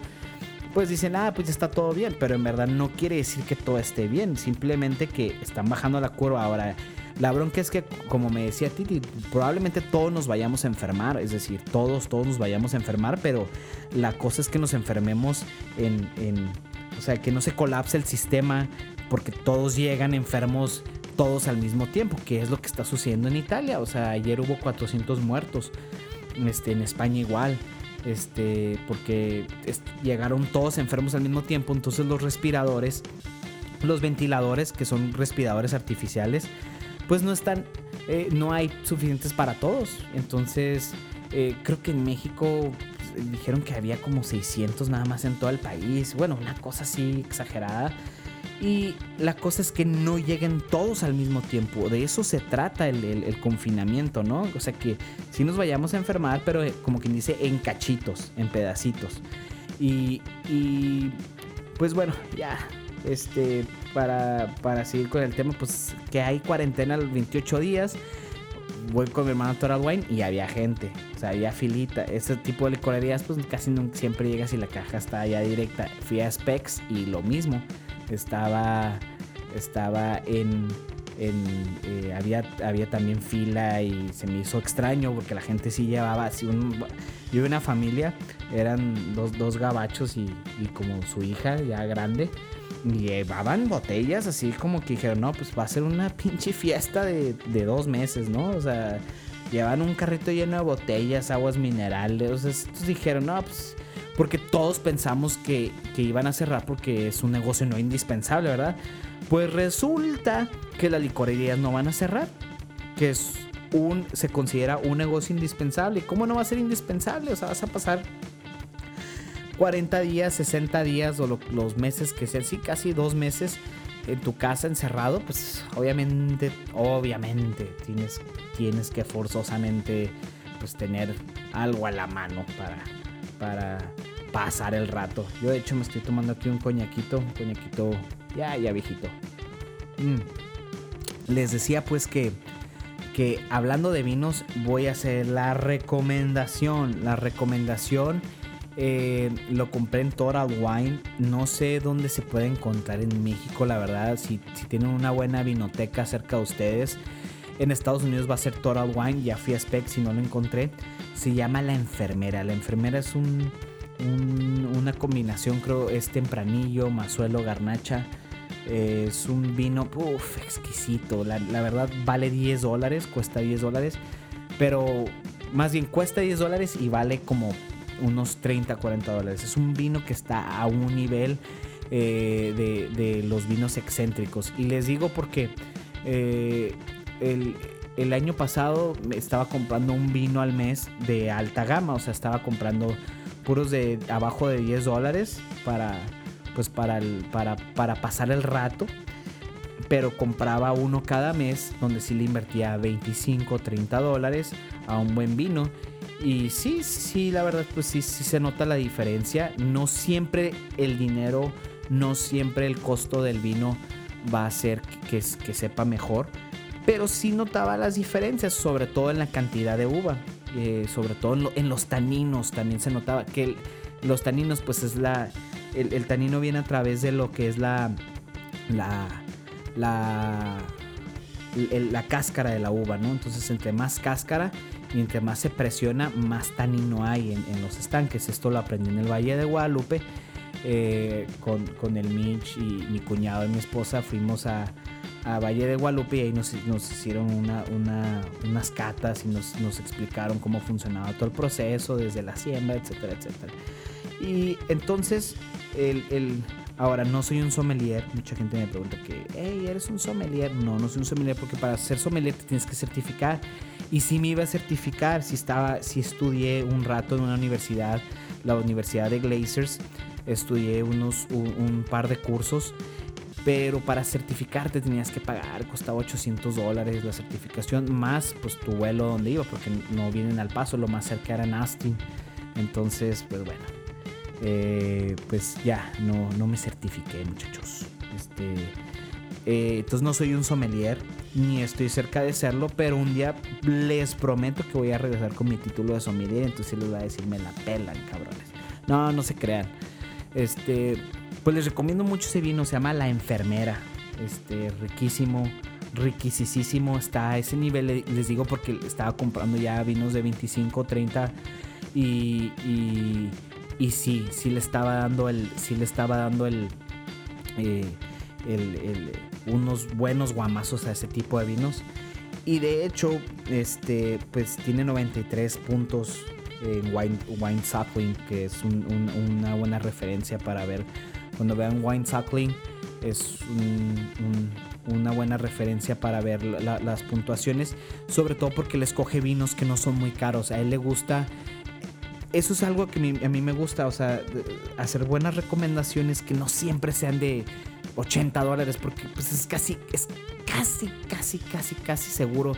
pues dicen, ah, pues está todo bien. Pero en verdad no quiere decir que todo esté bien. Simplemente que están bajando la curva. Ahora la bronca es que, como me decía Titi, probablemente todos nos vayamos a enfermar, es decir, todos, todos nos vayamos a enfermar, pero la cosa es que nos enfermemos en, en o sea, que no se colapse el sistema porque todos llegan enfermos todos al mismo tiempo, que es lo que está sucediendo en Italia. O sea, ayer hubo 400 muertos, este, en España igual, este, porque llegaron todos enfermos al mismo tiempo, entonces los respiradores, los ventiladores, que son respiradores artificiales, pues no están, eh, no hay suficientes para todos. Entonces, eh, creo que en México pues, dijeron que había como 600 nada más en todo el país. Bueno, una cosa así exagerada. Y la cosa es que no lleguen todos al mismo tiempo. De eso se trata el, confinamiento, ¿no? O sea que si nos vayamos a enfermar, pero eh, como quien dice, en cachitos, en pedacitos. Y, y pues bueno, ya este, para, para seguir con el tema, pues que hay cuarentena los 28 días. Voy con mi hermano Toral Wine y había gente, o sea, había filita. Ese tipo de licorerías, pues casi no, siempre llegas y la caja está allá directa. Fui a Specs y lo mismo. Estaba, estaba en, eh, había, había también fila y se me hizo extraño porque la gente sí llevaba así un... Yo vi una familia, eran dos, dos gabachos y, y como su hija ya grande llevaban botellas así como que dijeron, no, pues va a ser una pinche fiesta de, dos meses, ¿no? O sea, llevan un carrito lleno de botellas, aguas minerales. O sea, dijeron, no, pues, porque todos pensamos que, que iban a cerrar porque es un negocio no indispensable, ¿verdad? Pues resulta que las licorerías no van a cerrar. que es un, se considera un negocio indispensable. ¿Cómo no va a ser indispensable? O sea, vas a pasar 40 días, 60 días o los meses que sean, sí, casi dos meses en tu casa encerrado, pues obviamente, obviamente tienes, tienes que forzosamente pues tener algo a la mano para, para pasar el rato. Yo de hecho me estoy tomando aquí un coñaquito, un coñaquito ya, ya viejito. Mm. Les decía pues que, que hablando de vinos voy a hacer la recomendación, la recomendación eh, lo compré en Total Wine. No sé dónde se puede encontrar en México, la verdad. Si, tienen una buena vinoteca cerca de ustedes. En Estados Unidos va a ser Total Wine. Ya fui a Spec si no lo encontré. Se llama La Enfermera. La Enfermera es un, una combinación, creo, es tempranillo, mazuelo, garnacha. es un vino uf, exquisito. La, verdad vale 10 dólares, cuesta 10 dólares. Pero más bien cuesta 10 dólares y vale como unos 30, 40 dólares. Es un vino que está a un nivel eh, de, los vinos excéntricos. Y les digo porque eh, el, año pasado estaba comprando un vino al mes de alta gama. O sea, estaba comprando puros de abajo de 10 dólares para, pues para, para, para pasar el rato pero compraba uno cada mes donde sí le invertía 25, 30 dólares a un buen vino y sí, sí, la verdad, pues sí, sí se nota la diferencia. No siempre el dinero, no siempre el costo del vino va a hacer que, sepa mejor. Pero sí notaba las diferencias, sobre todo en la cantidad de uva. Eh, sobre todo en, los taninos también se notaba que los taninos, pues es la. El, tanino viene a través de lo que es la. La. La. la cáscara de la uva, ¿no? Entonces, entre más cáscara, y entre más se presiona, más tanino hay en, los estanques. Esto lo aprendí en el Valle de Guadalupe eh, con, el Mitch y mi cuñado y mi esposa. Fuimos a, Valle de Guadalupe y ahí nos, hicieron unas catas y nos, explicaron cómo funcionaba todo el proceso, desde la siembra, etcétera, etcétera. Y entonces, el, ahora no soy un sommelier. Mucha gente me pregunta que, hey, ¿eres un sommelier? No, no soy un sommelier porque para ser sommelier te tienes que certificar. Y si me iba a certificar, si, estaba, si estudié un rato en una universidad, la Universidad de Glazers, estudié unos, un, par de cursos, pero para certificarte tenías que pagar, costaba 800 dólares la certificación, más pues tu vuelo donde iba, porque no vienen al paso, lo más cerca era en Austin. Entonces, pues bueno, eh, pues ya, no, no me certifiqué muchachos. Este, eh, entonces no soy un sommelier, ni estoy cerca de serlo, pero un día les prometo que voy a regresar con mi título de sommelier, entonces les voy a decir, me la pelan, cabrones. No, no se crean. Este, pues les recomiendo mucho ese vino, se llama La Enfermera. Este, riquísimo, riquisísimo, está a ese nivel, les digo porque estaba comprando ya vinos de 25, 30 y, y, sí, sí le estaba dando el, sí le estaba dando el, eh, el unos buenos guamazos a ese tipo de vinos. Y de hecho, este, pues tiene 93 puntos en Wine, wine Suckling, que es una buena referencia para ver. Cuando vean Wine Suckling, es una buena referencia para ver las puntuaciones. Sobre todo porque le escoge vinos que no son muy caros. A él le gusta eso es algo que a mí me gusta, o sea, hacer buenas recomendaciones que no siempre sean de 80 dólares, porque pues es casi, es casi, casi, casi, casi seguro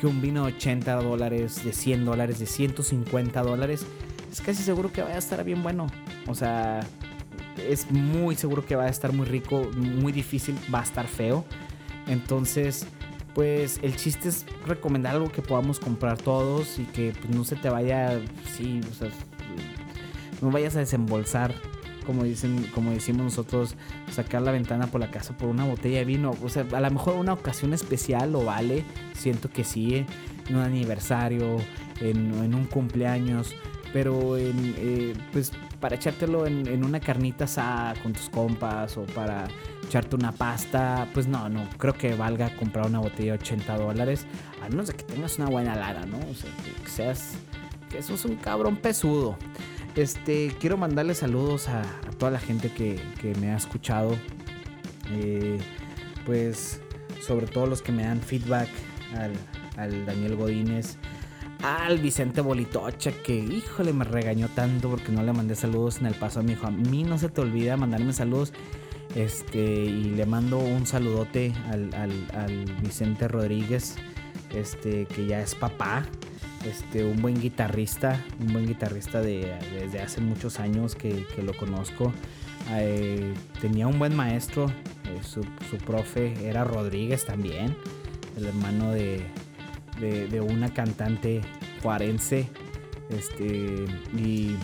que un vino de 80 dólares, de 100 dólares, de 150 dólares, es casi seguro que vaya a estar bien bueno. O sea, es muy seguro que va a estar muy rico, muy difícil, va a estar feo. Entonces, pues el chiste es recomendar algo que podamos comprar todos y que pues, no se te vaya, sí, no vayas a desembolsar como dicen, como decimos nosotros, sacar la ventana por la casa por una botella de vino. O sea, a lo mejor una ocasión especial lo vale. Siento que sí, en un aniversario, en, un cumpleaños. Pero en, eh, pues para echártelo en, una carnita asada con tus compas o para echarte una pasta, pues no, no, creo que valga comprar una botella de 80 dólares, a menos de que tengas una buena lara, ¿no? O sea, que seas, que sos un cabrón pesudo. Este, quiero mandarle saludos a, toda la gente que, me ha escuchado. Eh, pues sobre todo los que me dan feedback al, al Daniel Godínez, al Vicente Bolitocha, que híjole, me regañó tanto porque no le mandé saludos en el paso. Me dijo, a mí no se te olvida mandarme saludos. Este, y le mando un saludote al, al, Vicente Rodríguez, este, que ya es papá. Este, un buen guitarrista, un buen guitarrista de, desde hace muchos años que, que lo conozco. Eh, tenía un buen maestro, eh, su, su, profe era Rodríguez también, el hermano de, de, una cantante juarense. Este, y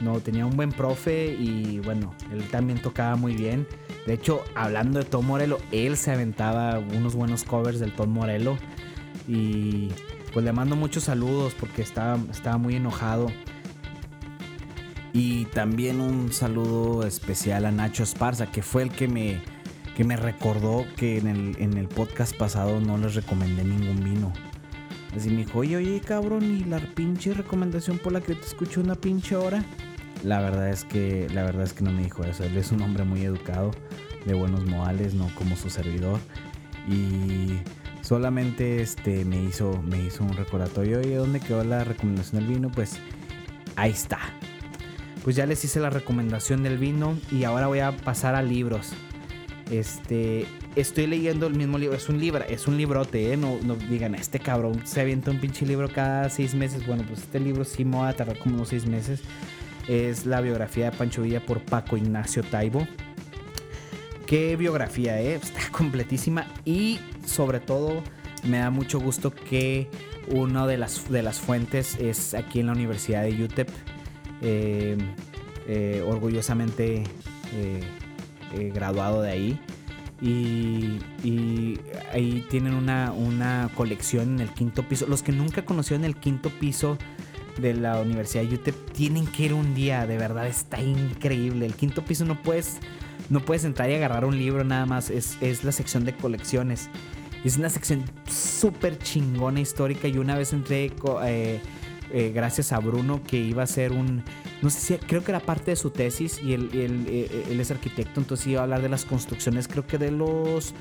no, tenía un buen profe y bueno, él también tocaba muy bien. De hecho, hablando de Tom Morello, él se aventaba unos buenos covers del Tom Morello. Y pues le mando muchos saludos porque estaba, estaba muy enojado. Y también un saludo especial a Nacho Esparza, que fue el que me, que me recordó que en el, en el podcast pasado no les recomendé ningún vino. Así me dijo, oye, oye, cabrón, ¿y la pinche recomendación por la que te escucho una pinche hora? La verdad es que, la verdad es que no me dijo eso. Él es un hombre muy educado, de buenos modales, no como su servidor. Y solamente este me hizo, me hizo un recordatorio. Oye, ¿dónde quedó la recomendación del vino? Pues ahí está. Pues ya les hice la recomendación del vino y ahora voy a pasar a libros. Este, estoy leyendo el mismo libro. Es un libro, es un librote, ¿eh? No, no digan, este cabrón se avienta un pinche libro cada seis meses. Bueno, pues este libro sí me va a tardar como unos seis meses. Es la biografía de Pancho Villa por Paco Ignacio Taibo. Qué biografía, ¿eh? Está completísima y sobre todo me da mucho gusto que una de las, de las fuentes es aquí en la Universidad de UTEP. Eh, eh, orgullosamente graduado de ahí. Y, ahí tienen una, una, colección en el quinto piso. Los que nunca conocieron el quinto piso de la Universidad de UTEP tienen que ir un día, de verdad está increíble. El quinto piso no puedes, no puedes entrar y agarrar un libro nada más, es, la sección de colecciones. Es una sección súper chingona histórica y una vez entré eh, eh, gracias a Bruno que iba a ser un, no sé si, creo que era parte de su tesis y él, eh, él, es arquitecto, entonces iba a hablar de las construcciones, creo que de los,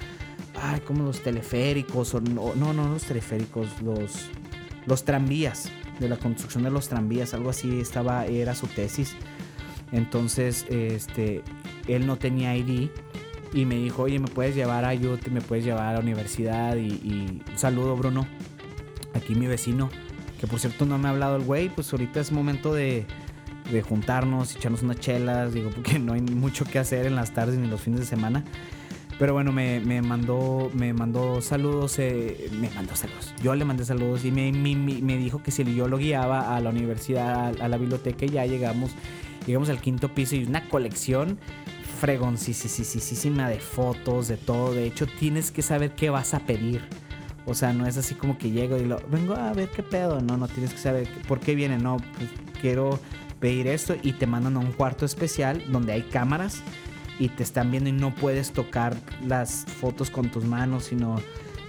ay, como los teleféricos, o, no, no, no los teleféricos, los, los tranvías, de la construcción de los tranvías, algo así estaba, era su tesis. Entonces, este, él no tenía ID y me dijo, oye, me puedes llevar a UT, me puedes llevar a la universidad y, y un saludo, Bruno, aquí mi vecino, que por cierto no me ha hablado el güey, pues ahorita es momento de de juntarnos, echarnos unas chelas, digo, porque no hay mucho que hacer en las tardes ni los fines de semana. Pero bueno, me, me mandó, me mandó saludos, eh, me mandó saludos. Yo le mandé saludos y me, me, dijo que si yo lo guiaba a la universidad, a, la biblioteca, y ya llegamos, llegamos al quinto piso y una colección fregoncísima de fotos, de todo. De hecho, tienes que saber qué vas a pedir. O sea, no es así como que llego y lo vengo a ver qué pedo. No, no tienes que saber por qué viene. No, pues quiero pedir esto y te mandan a un cuarto especial donde hay cámaras y te están viendo y no puedes tocar las fotos con tus manos, sino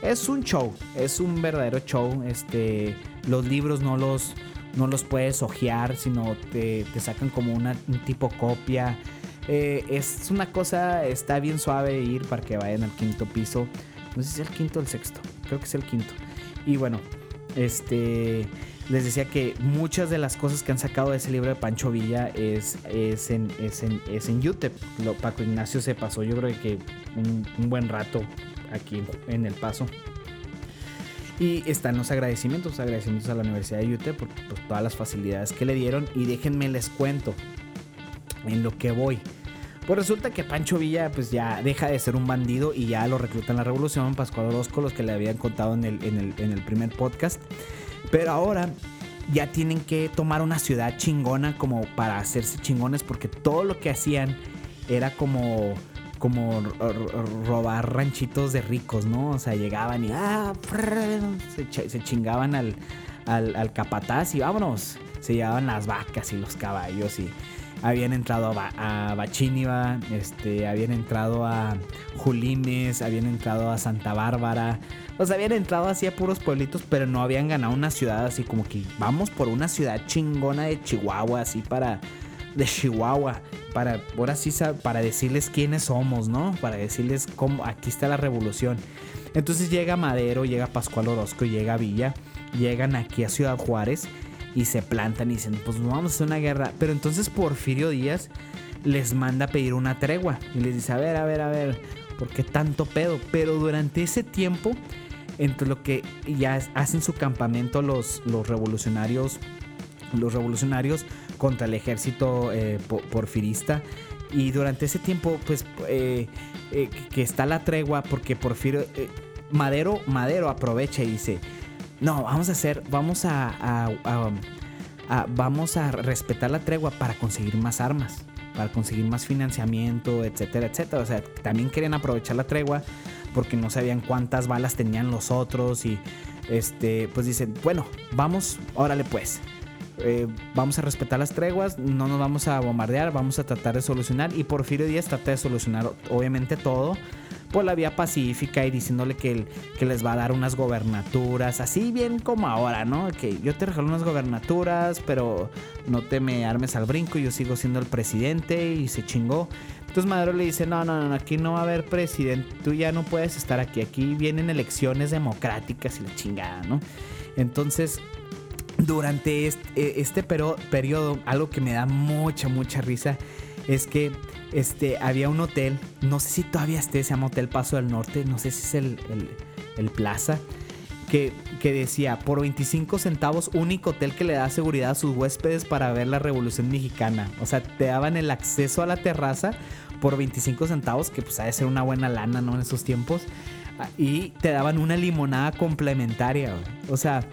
es un show, es un verdadero show. Este, los libros no los, no los puedes ojear, sino te, te sacan como una, un tipo copia. Eh, es una cosa, está bien suave ir para que vayan al quinto piso. No sé si es el quinto o el sexto, creo que es el quinto. Y bueno, este les decía que muchas de las cosas que han sacado de ese libro de Pancho Villa es, es, en, es, en, es en UTEP. Lo, Paco Ignacio se pasó yo creo que un, buen rato aquí en El Paso. Y están los agradecimientos, agradecimientos a la Universidad de UTEP por, por todas las facilidades que le dieron. Y déjenme les cuento en lo que voy. Pues resulta que Pancho Villa pues ya deja de ser un bandido y ya lo reclutan la revolución. Pascual Orozco, los que le habían contado en el, en el, en el primer podcast. Pero ahora ya tienen que tomar una ciudad chingona como para hacerse chingones porque todo lo que hacían era como como robar ranchitos de ricos, ¿no? O sea, llegaban y ah, se, chingaban al, al, capataz y vámonos. Se llevaban las vacas y los caballos y habían entrado a, a Bachíniva, este, habían entrado a Julines, habían entrado a Santa Bárbara, o sea, habían entrado así a puros pueblitos, pero no habían ganado una ciudad así como que vamos por una ciudad chingona de Chihuahua, así para. de Chihuahua. Para, ahora sí, para decirles quiénes somos, ¿no? Para decirles cómo aquí está la revolución. Entonces llega Madero, llega Pascual Orozco, llega Villa, llegan aquí a Ciudad Juárez y se plantan y dicen, pues vamos a hacer una guerra. Pero entonces Porfirio Díaz les manda a pedir una tregua y les dice, a ver, a ver, a ver, ¿por qué tanto pedo? Pero durante ese tiempo, entre lo que ya hacen su campamento los, los revolucionarios, los revolucionarios contra el ejército eh, porfirista, y durante ese tiempo, pues, eh, eh, que está la tregua, porque Porfirio, Madero, Madero aprovecha y dice, no, vamos a hacer, vamos a, vamos a respetar la tregua para conseguir más armas, para conseguir más financiamiento, etcétera, etcétera. O sea, también querían aprovechar la tregua porque no sabían cuántas balas tenían los otros y este, pues dicen, bueno, vamos, órale pues. Eh, vamos a respetar las treguas, no nos vamos a bombardear, vamos a tratar de solucionar. Y Porfirio Díaz trata de solucionar obviamente todo por la vía pacífica y diciéndole que, que les va a dar unas gobernaturas, así bien como ahora, ¿no? Que yo te regalo unas gobernaturas, pero no te me armes al brinco, yo sigo siendo el presidente y se chingó. Entonces Madero le dice, no, no, no, aquí no va a haber presidente, tú ya no puedes estar aquí, aquí vienen elecciones democráticas y la chingada, ¿no? Entonces durante este, este periodo, algo que me da mucha, mucha risa es que este, había un hotel, no sé si todavía esté, se llama Hotel Paso del Norte, no sé si es el, el, Plaza, que, que, decía, por 25 centavos, único hotel que le da seguridad a sus huéspedes para ver la Revolución Mexicana. O sea, te daban el acceso a la terraza por 25 centavos, que pues ha de ser una buena lana, ¿no? En esos tiempos. Y te daban una limonada complementaria. O sea,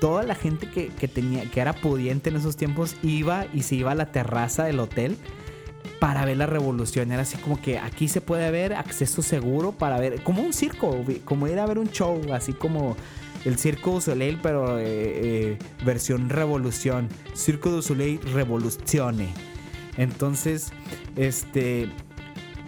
toda la gente que, que, tenía, que era pudiente en esos tiempos iba y se iba a la terraza del hotel para ver la revolución. Era así como que aquí se puede ver acceso seguro para ver, como un circo, como ir a ver un show, así como el Circo du Soleil, pero eh, eh, versión revolución. Circo du Soleil Revolucione. Entonces, este,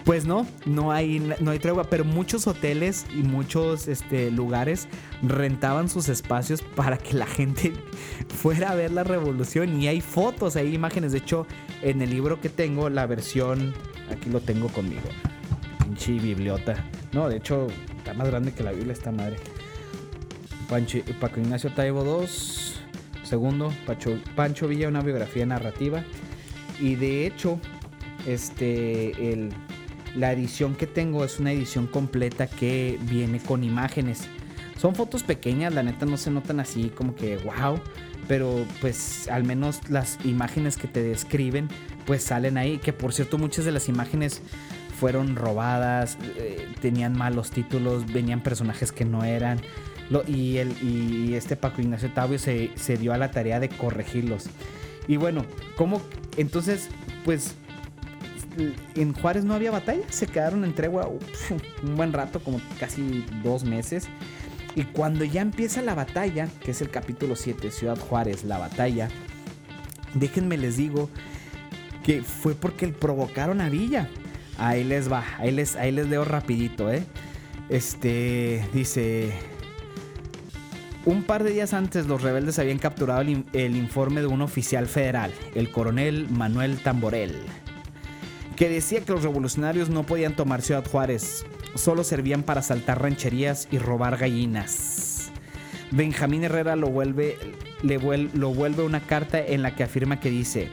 pues no, no hay, no hay tregua, pero muchos hoteles y muchos este, lugares rentaban sus espacios para que la gente fuera a ver la revolución y hay fotos, hay imágenes. De hecho, en el libro que tengo, la versión, aquí lo tengo conmigo, pinche bibliota. No, de hecho, está más grande que la Biblia esta madre. Paco Ignacio Taibo II, segundo, Pancho Villa, una biografía narrativa. Y de hecho, este, el la edición que tengo es una edición completa que viene con imágenes. Son fotos pequeñas, la neta no se notan así como que wow, pero pues al menos las imágenes que te describen pues salen ahí, que por cierto muchas de las imágenes fueron robadas, eh, tenían malos títulos, venían personajes que no eran. y, el, y este Paco Ignacio Tavio se, se dio a la tarea de corregirlos. Y bueno, ¿cómo? Entonces, pues en Juárez no había batalla, se quedaron en tregua un buen rato, como casi dos meses. Y cuando ya empieza la batalla, que es el capítulo 7, Ciudad Juárez, la batalla, déjenme les digo que fue porque provocaron a Villa. Ahí les va, ahí les, ahí les leo rapidito, ¿eh? Este, dice... Un par de días antes los rebeldes habían capturado el informe de un oficial federal, el coronel Manuel Tamborel que decía que los revolucionarios no podían tomar Ciudad Juárez, solo servían para asaltar rancherías y robar gallinas. Benjamín Herrera lo vuelve, lo vuelve una carta en la que afirma que dice,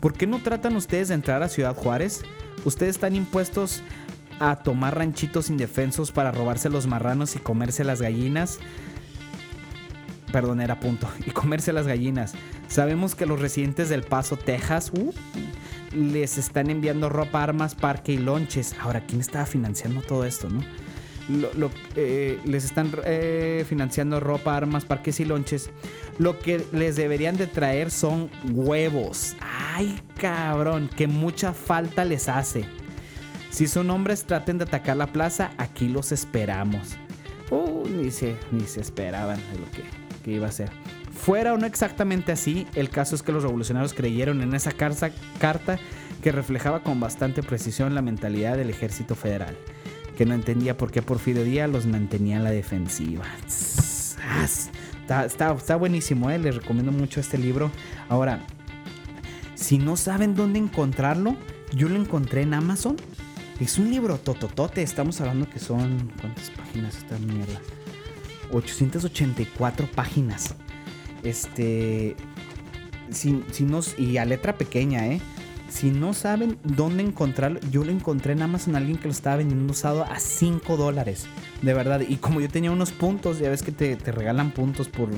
¿por qué no tratan ustedes de entrar a Ciudad Juárez? Ustedes están impuestos a tomar ranchitos indefensos para robarse los marranos y comerse las gallinas. Perdón, era punto. Y comerse las gallinas. Sabemos que los residentes del Paso, Texas, uh, les están enviando ropa, armas, parque y lonches. Ahora, ¿quién estaba financiando todo esto, no? Eh, les están eh, financiando ropa, armas, parques y lonches. Lo que les deberían de traer son huevos. Ay, cabrón, que mucha falta les hace. Si son hombres, traten de atacar la plaza. Aquí los esperamos. Uh, ni se, ni se esperaban de lo que, que iba a ser. Fuera o no exactamente así, el caso es que los revolucionarios creyeron en esa carta que reflejaba con bastante precisión la mentalidad del ejército federal, que no entendía por qué Porfirio Díaz los mantenía en la defensiva. Está, buenísimo, ¿eh? les recomiendo mucho este libro. Ahora, si no saben dónde encontrarlo, yo lo encontré en Amazon Es un libro tototote. Estamos hablando que son. ¿Cuántas páginas esta mierda? 884 páginas. Este. Si, si y a letra pequeña, ¿eh? Si no saben dónde encontrarlo, yo lo encontré en Amazon alguien que lo estaba vendiendo usado a 5 dólares. De verdad. Y como yo tenía unos puntos, ya ves que te, te regalan puntos por.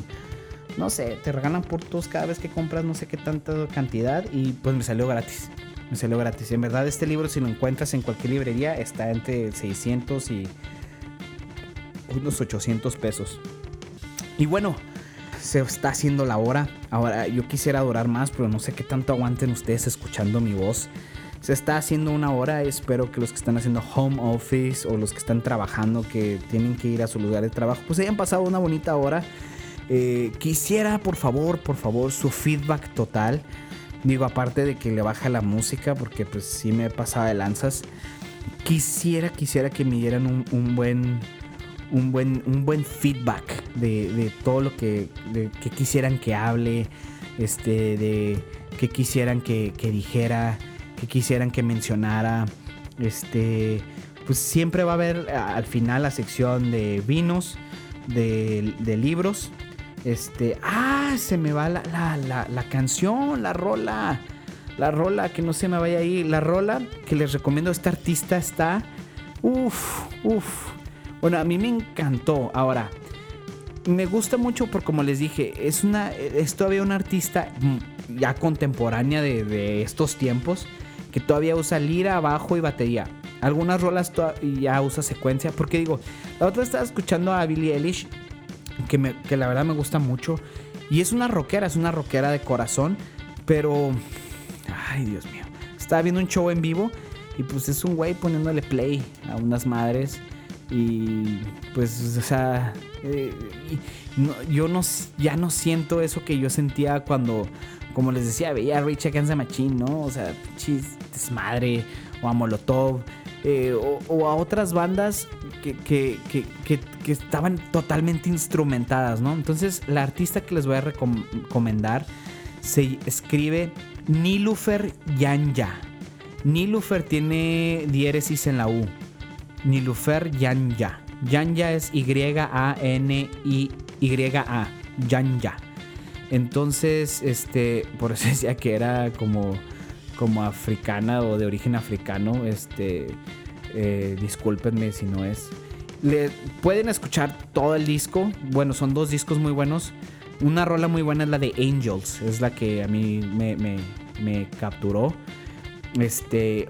No sé, te regalan puntos cada vez que compras no sé qué tanta cantidad. Y pues me salió gratis. Me salió gratis. En verdad, este libro, si lo encuentras en cualquier librería, está entre 600 y unos 800 pesos. Y bueno, se está haciendo la hora. Ahora, yo quisiera durar más, pero no sé qué tanto aguanten ustedes escuchando mi voz. Se está haciendo una hora. Espero que los que están haciendo home office o los que están trabajando, que tienen que ir a su lugar de trabajo, pues hayan pasado una bonita hora. Eh, quisiera, por favor, por favor, su feedback total. Digo, aparte de que le baja la música, porque pues sí me pasado de lanzas. Quisiera, quisiera que me dieran un buen un buen, un buen feedback de, todo lo que, que, quisieran que hable, este, de que quisieran que, dijera, que quisieran que mencionara. Este, pues siempre va a haber al final la sección de vinos, de, libros. Este, ah, se me va la, la, la canción, la rola. La rola, que no se me vaya ahí. La rola que les recomiendo a este artista está. Uff, uff bueno, a mí me encantó. Ahora, me gusta mucho porque como les dije, es una es todavía una artista mm, ya contemporánea de, estos tiempos que todavía usa lira, bajo y batería. Algunas rolas ya usa secuencia. Porque digo, la otra estaba escuchando a Billie Eilish, que, que la verdad me gusta mucho. Y es una rockera, es una rockera de corazón. Pero, ay Dios mío, estaba viendo un show en vivo y pues es un güey poniéndole play a unas madres. Y pues, o sea, eh, yo no, ya no siento eso que yo sentía cuando, como les decía, veía a Rage Against the Machine, ¿no? O sea, chis, desmadre, o a Molotov, eh, o, a otras bandas que, que, que, que, estaban totalmente instrumentadas, ¿no? Entonces, la artista que les voy a recomendar se escribe Nilufer Yanya. Nilufer tiene diéresis en la U. Nilufer Yanya. Yanya es Y-A-N-I-Y-A. Yanya. Entonces, este, por eso decía que era como, como africana o de origen africano. Este, eh, discúlpenme si no es. Le, pueden escuchar todo el disco. Bueno, son dos discos muy buenos. Una rola muy buena es la de Angels. Es la que a mí me, me capturó. Este,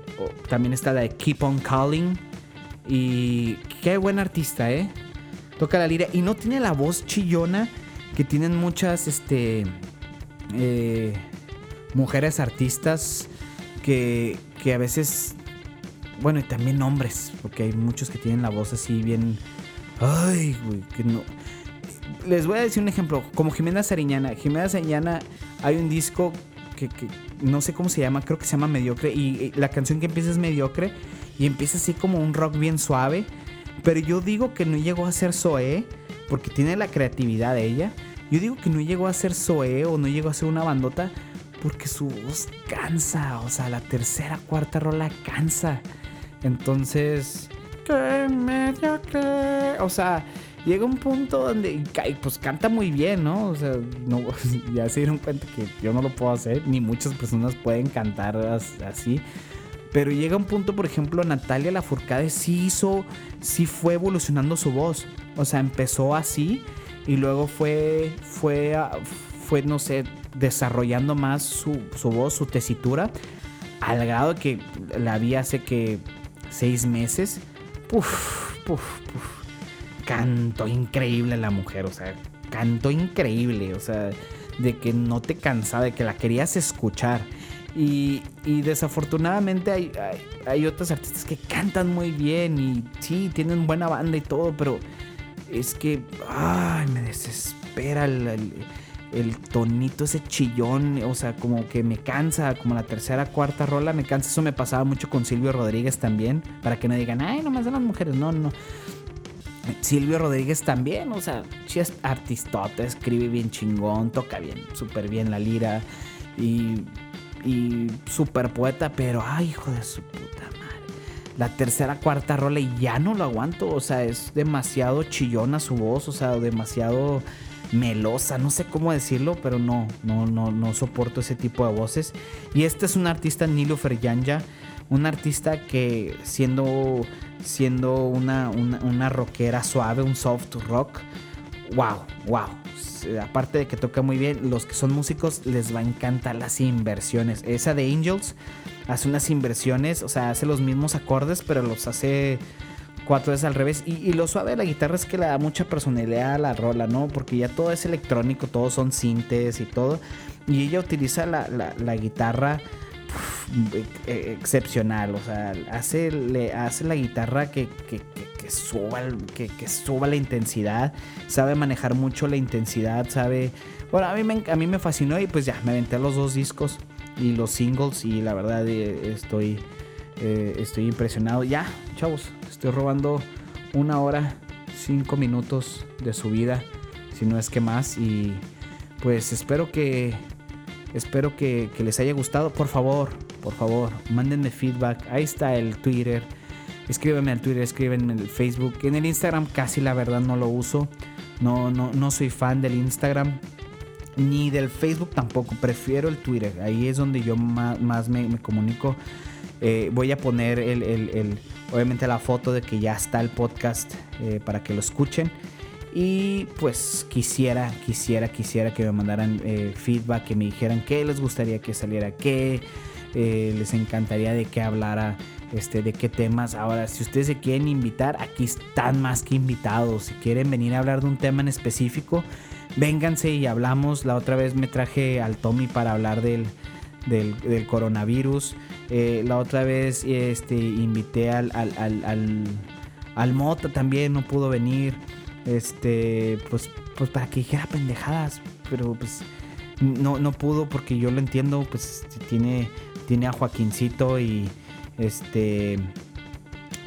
también está la de Keep on Calling y qué buen artista, ¿eh? Toca la lira y no tiene la voz chillona que tienen muchas este, eh, mujeres artistas que, que a veces, bueno, y también hombres, porque hay muchos que tienen la voz así bien... Ay, güey, que no... Les voy a decir un ejemplo, como Jimena Sariñana. Jimena Sariñana hay un disco que, que, no sé cómo se llama, creo que se llama Mediocre, y la canción que empieza es Mediocre, y empieza así como un rock bien suave. Pero yo digo que no llegó a ser Zoe porque tiene la creatividad de ella. Yo digo que no llegó a ser Zoe o no llegó a ser una bandota porque su voz cansa. O sea, la tercera, cuarta rola cansa. Entonces, que medio que. O sea, llega un punto donde pues canta muy bien, ¿no? O sea, ya se dieron cuenta que yo no lo puedo hacer, ni muchas personas pueden cantar así. Pero llega un punto, por ejemplo, Natalia Lafourcade sí hizo, sí fue evolucionando su voz. O sea, empezó así y luego fue, fue, fue no sé, desarrollando más su, voz, su tesitura, al grado que la vi hace que seis meses. Puf, puf, puf. Cantó increíble la mujer, o sea, cantó increíble, o sea, de que no te cansaba, de que la querías escuchar. Y, desafortunadamente hay, hay, otros artistas que cantan muy bien y sí, tienen buena banda y todo, pero es que, ay, me desespera el, tonito, ese chillón, o sea, como que me cansa, como la tercera, cuarta rola, me cansa. Eso me pasaba mucho con Silvio Rodríguez también, para que no digan, ay, nomás de las mujeres, no, no. Silvio Rodríguez también, o sea, sí es artistota, escribe bien chingón, toca bien, súper bien la lira y y super poeta, pero ay, hijo de su puta madre. la tercera, cuarta rola y ya no lo aguanto. O sea, es demasiado chillona su voz, o sea, demasiado melosa, no sé cómo decirlo, pero no, no, no, no soporto ese tipo de voces. Y este es un artista, Nilo Ferjanja, un artista que siendo, siendo una, una, una rockera suave, un soft rock, wow, wow. Aparte de que toca muy bien, los que son músicos les va a encantar las inversiones. Esa de Angels hace unas inversiones, o sea, hace los mismos acordes, pero los hace cuatro veces al revés. Y, lo suave de la guitarra es que le da mucha personalidad a la rola, ¿no? Porque ya todo es electrónico, todos son sintes y todo. Y ella utiliza la, guitarra e, excepcional, o sea, hace, la guitarra que, suba, que, suba la intensidad, sabe manejar mucho la intensidad, sabe... Bueno, a mí, me, a mí me fascinó y pues ya, me aventé los dos discos y los singles y la verdad eh, estoy, eh, estoy impresionado. Ya, chavos, Estoy robando una hora, cinco minutos de su vida, si no es que más. Y pues espero que espero que, les haya gustado. Por favor, por favor, mándenme feedback. Ahí está el Twitter. Escríbanme al Twitter, escríbanme en el Facebook. En el Instagram casi la verdad no lo uso. No, no, no soy fan del Instagram. Ni del Facebook tampoco. Prefiero el Twitter. Ahí es donde yo más, me, comunico. Eh, voy a poner el obviamente la foto de que ya está el podcast eh, para que lo escuchen. Y pues quisiera, quisiera, quisiera que me mandaran eh, feedback, que me dijeran qué les gustaría que saliera, qué les encantaría de qué hablara, este, de qué temas. Ahora, si ustedes se quieren invitar, aquí están más que invitados. Si quieren venir a hablar de un tema en específico, vénganse y hablamos. La otra vez me traje al Tommy para hablar del, del, coronavirus. Eh, la otra vez este, invité al, al, Mota también, no pudo venir. Este, pues, pues para que dijera pendejadas. Pero pues no, no pudo porque yo lo entiendo. Pues tiene, tiene a Joaquincito y este.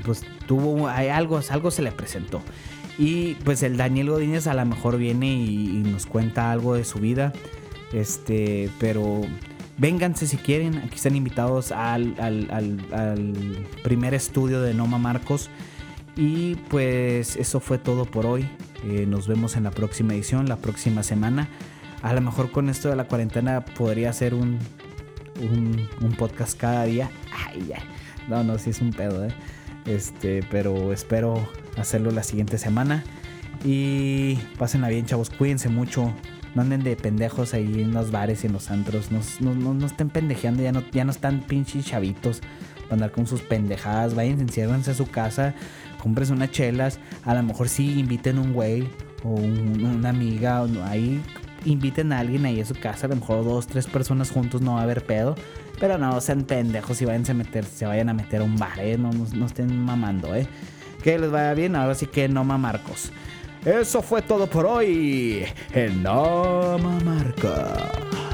Pues tuvo algo, algo se le presentó. Y pues el Daniel Godínez a lo mejor viene y, nos cuenta algo de su vida. Este, pero Vénganse si quieren, aquí están invitados al, primer estudio de Noma Marcos. Y pues eso fue todo por hoy. Eh, nos vemos en la próxima edición, la próxima semana. A lo mejor con esto de la cuarentena podría ser un, un, podcast cada día. Ay, No, no, sí es un pedo, ¿eh? Este, pero espero hacerlo la siguiente semana. Y pásenla bien, chavos. Cuídense mucho no anden de pendejos ahí en los bares y en los antros. No, no, estén pendejeando, ya no, ya no están pinches chavitos para andar con sus pendejadas. Vayan, enciérrense a su casa, cómprense unas chelas. A lo mejor sí inviten un güey o una amiga. ahí inviten a alguien ahí a su casa. A lo mejor dos, tres personas juntos no va a haber pedo. Pero no sean pendejos y váyanse a meter, se vayan a meter a un bar, ¿eh? No, no, estén mamando, ¿eh? Que les vaya bien, ahora sí que no Marcos. Eso fue todo por hoy en Nama Marca.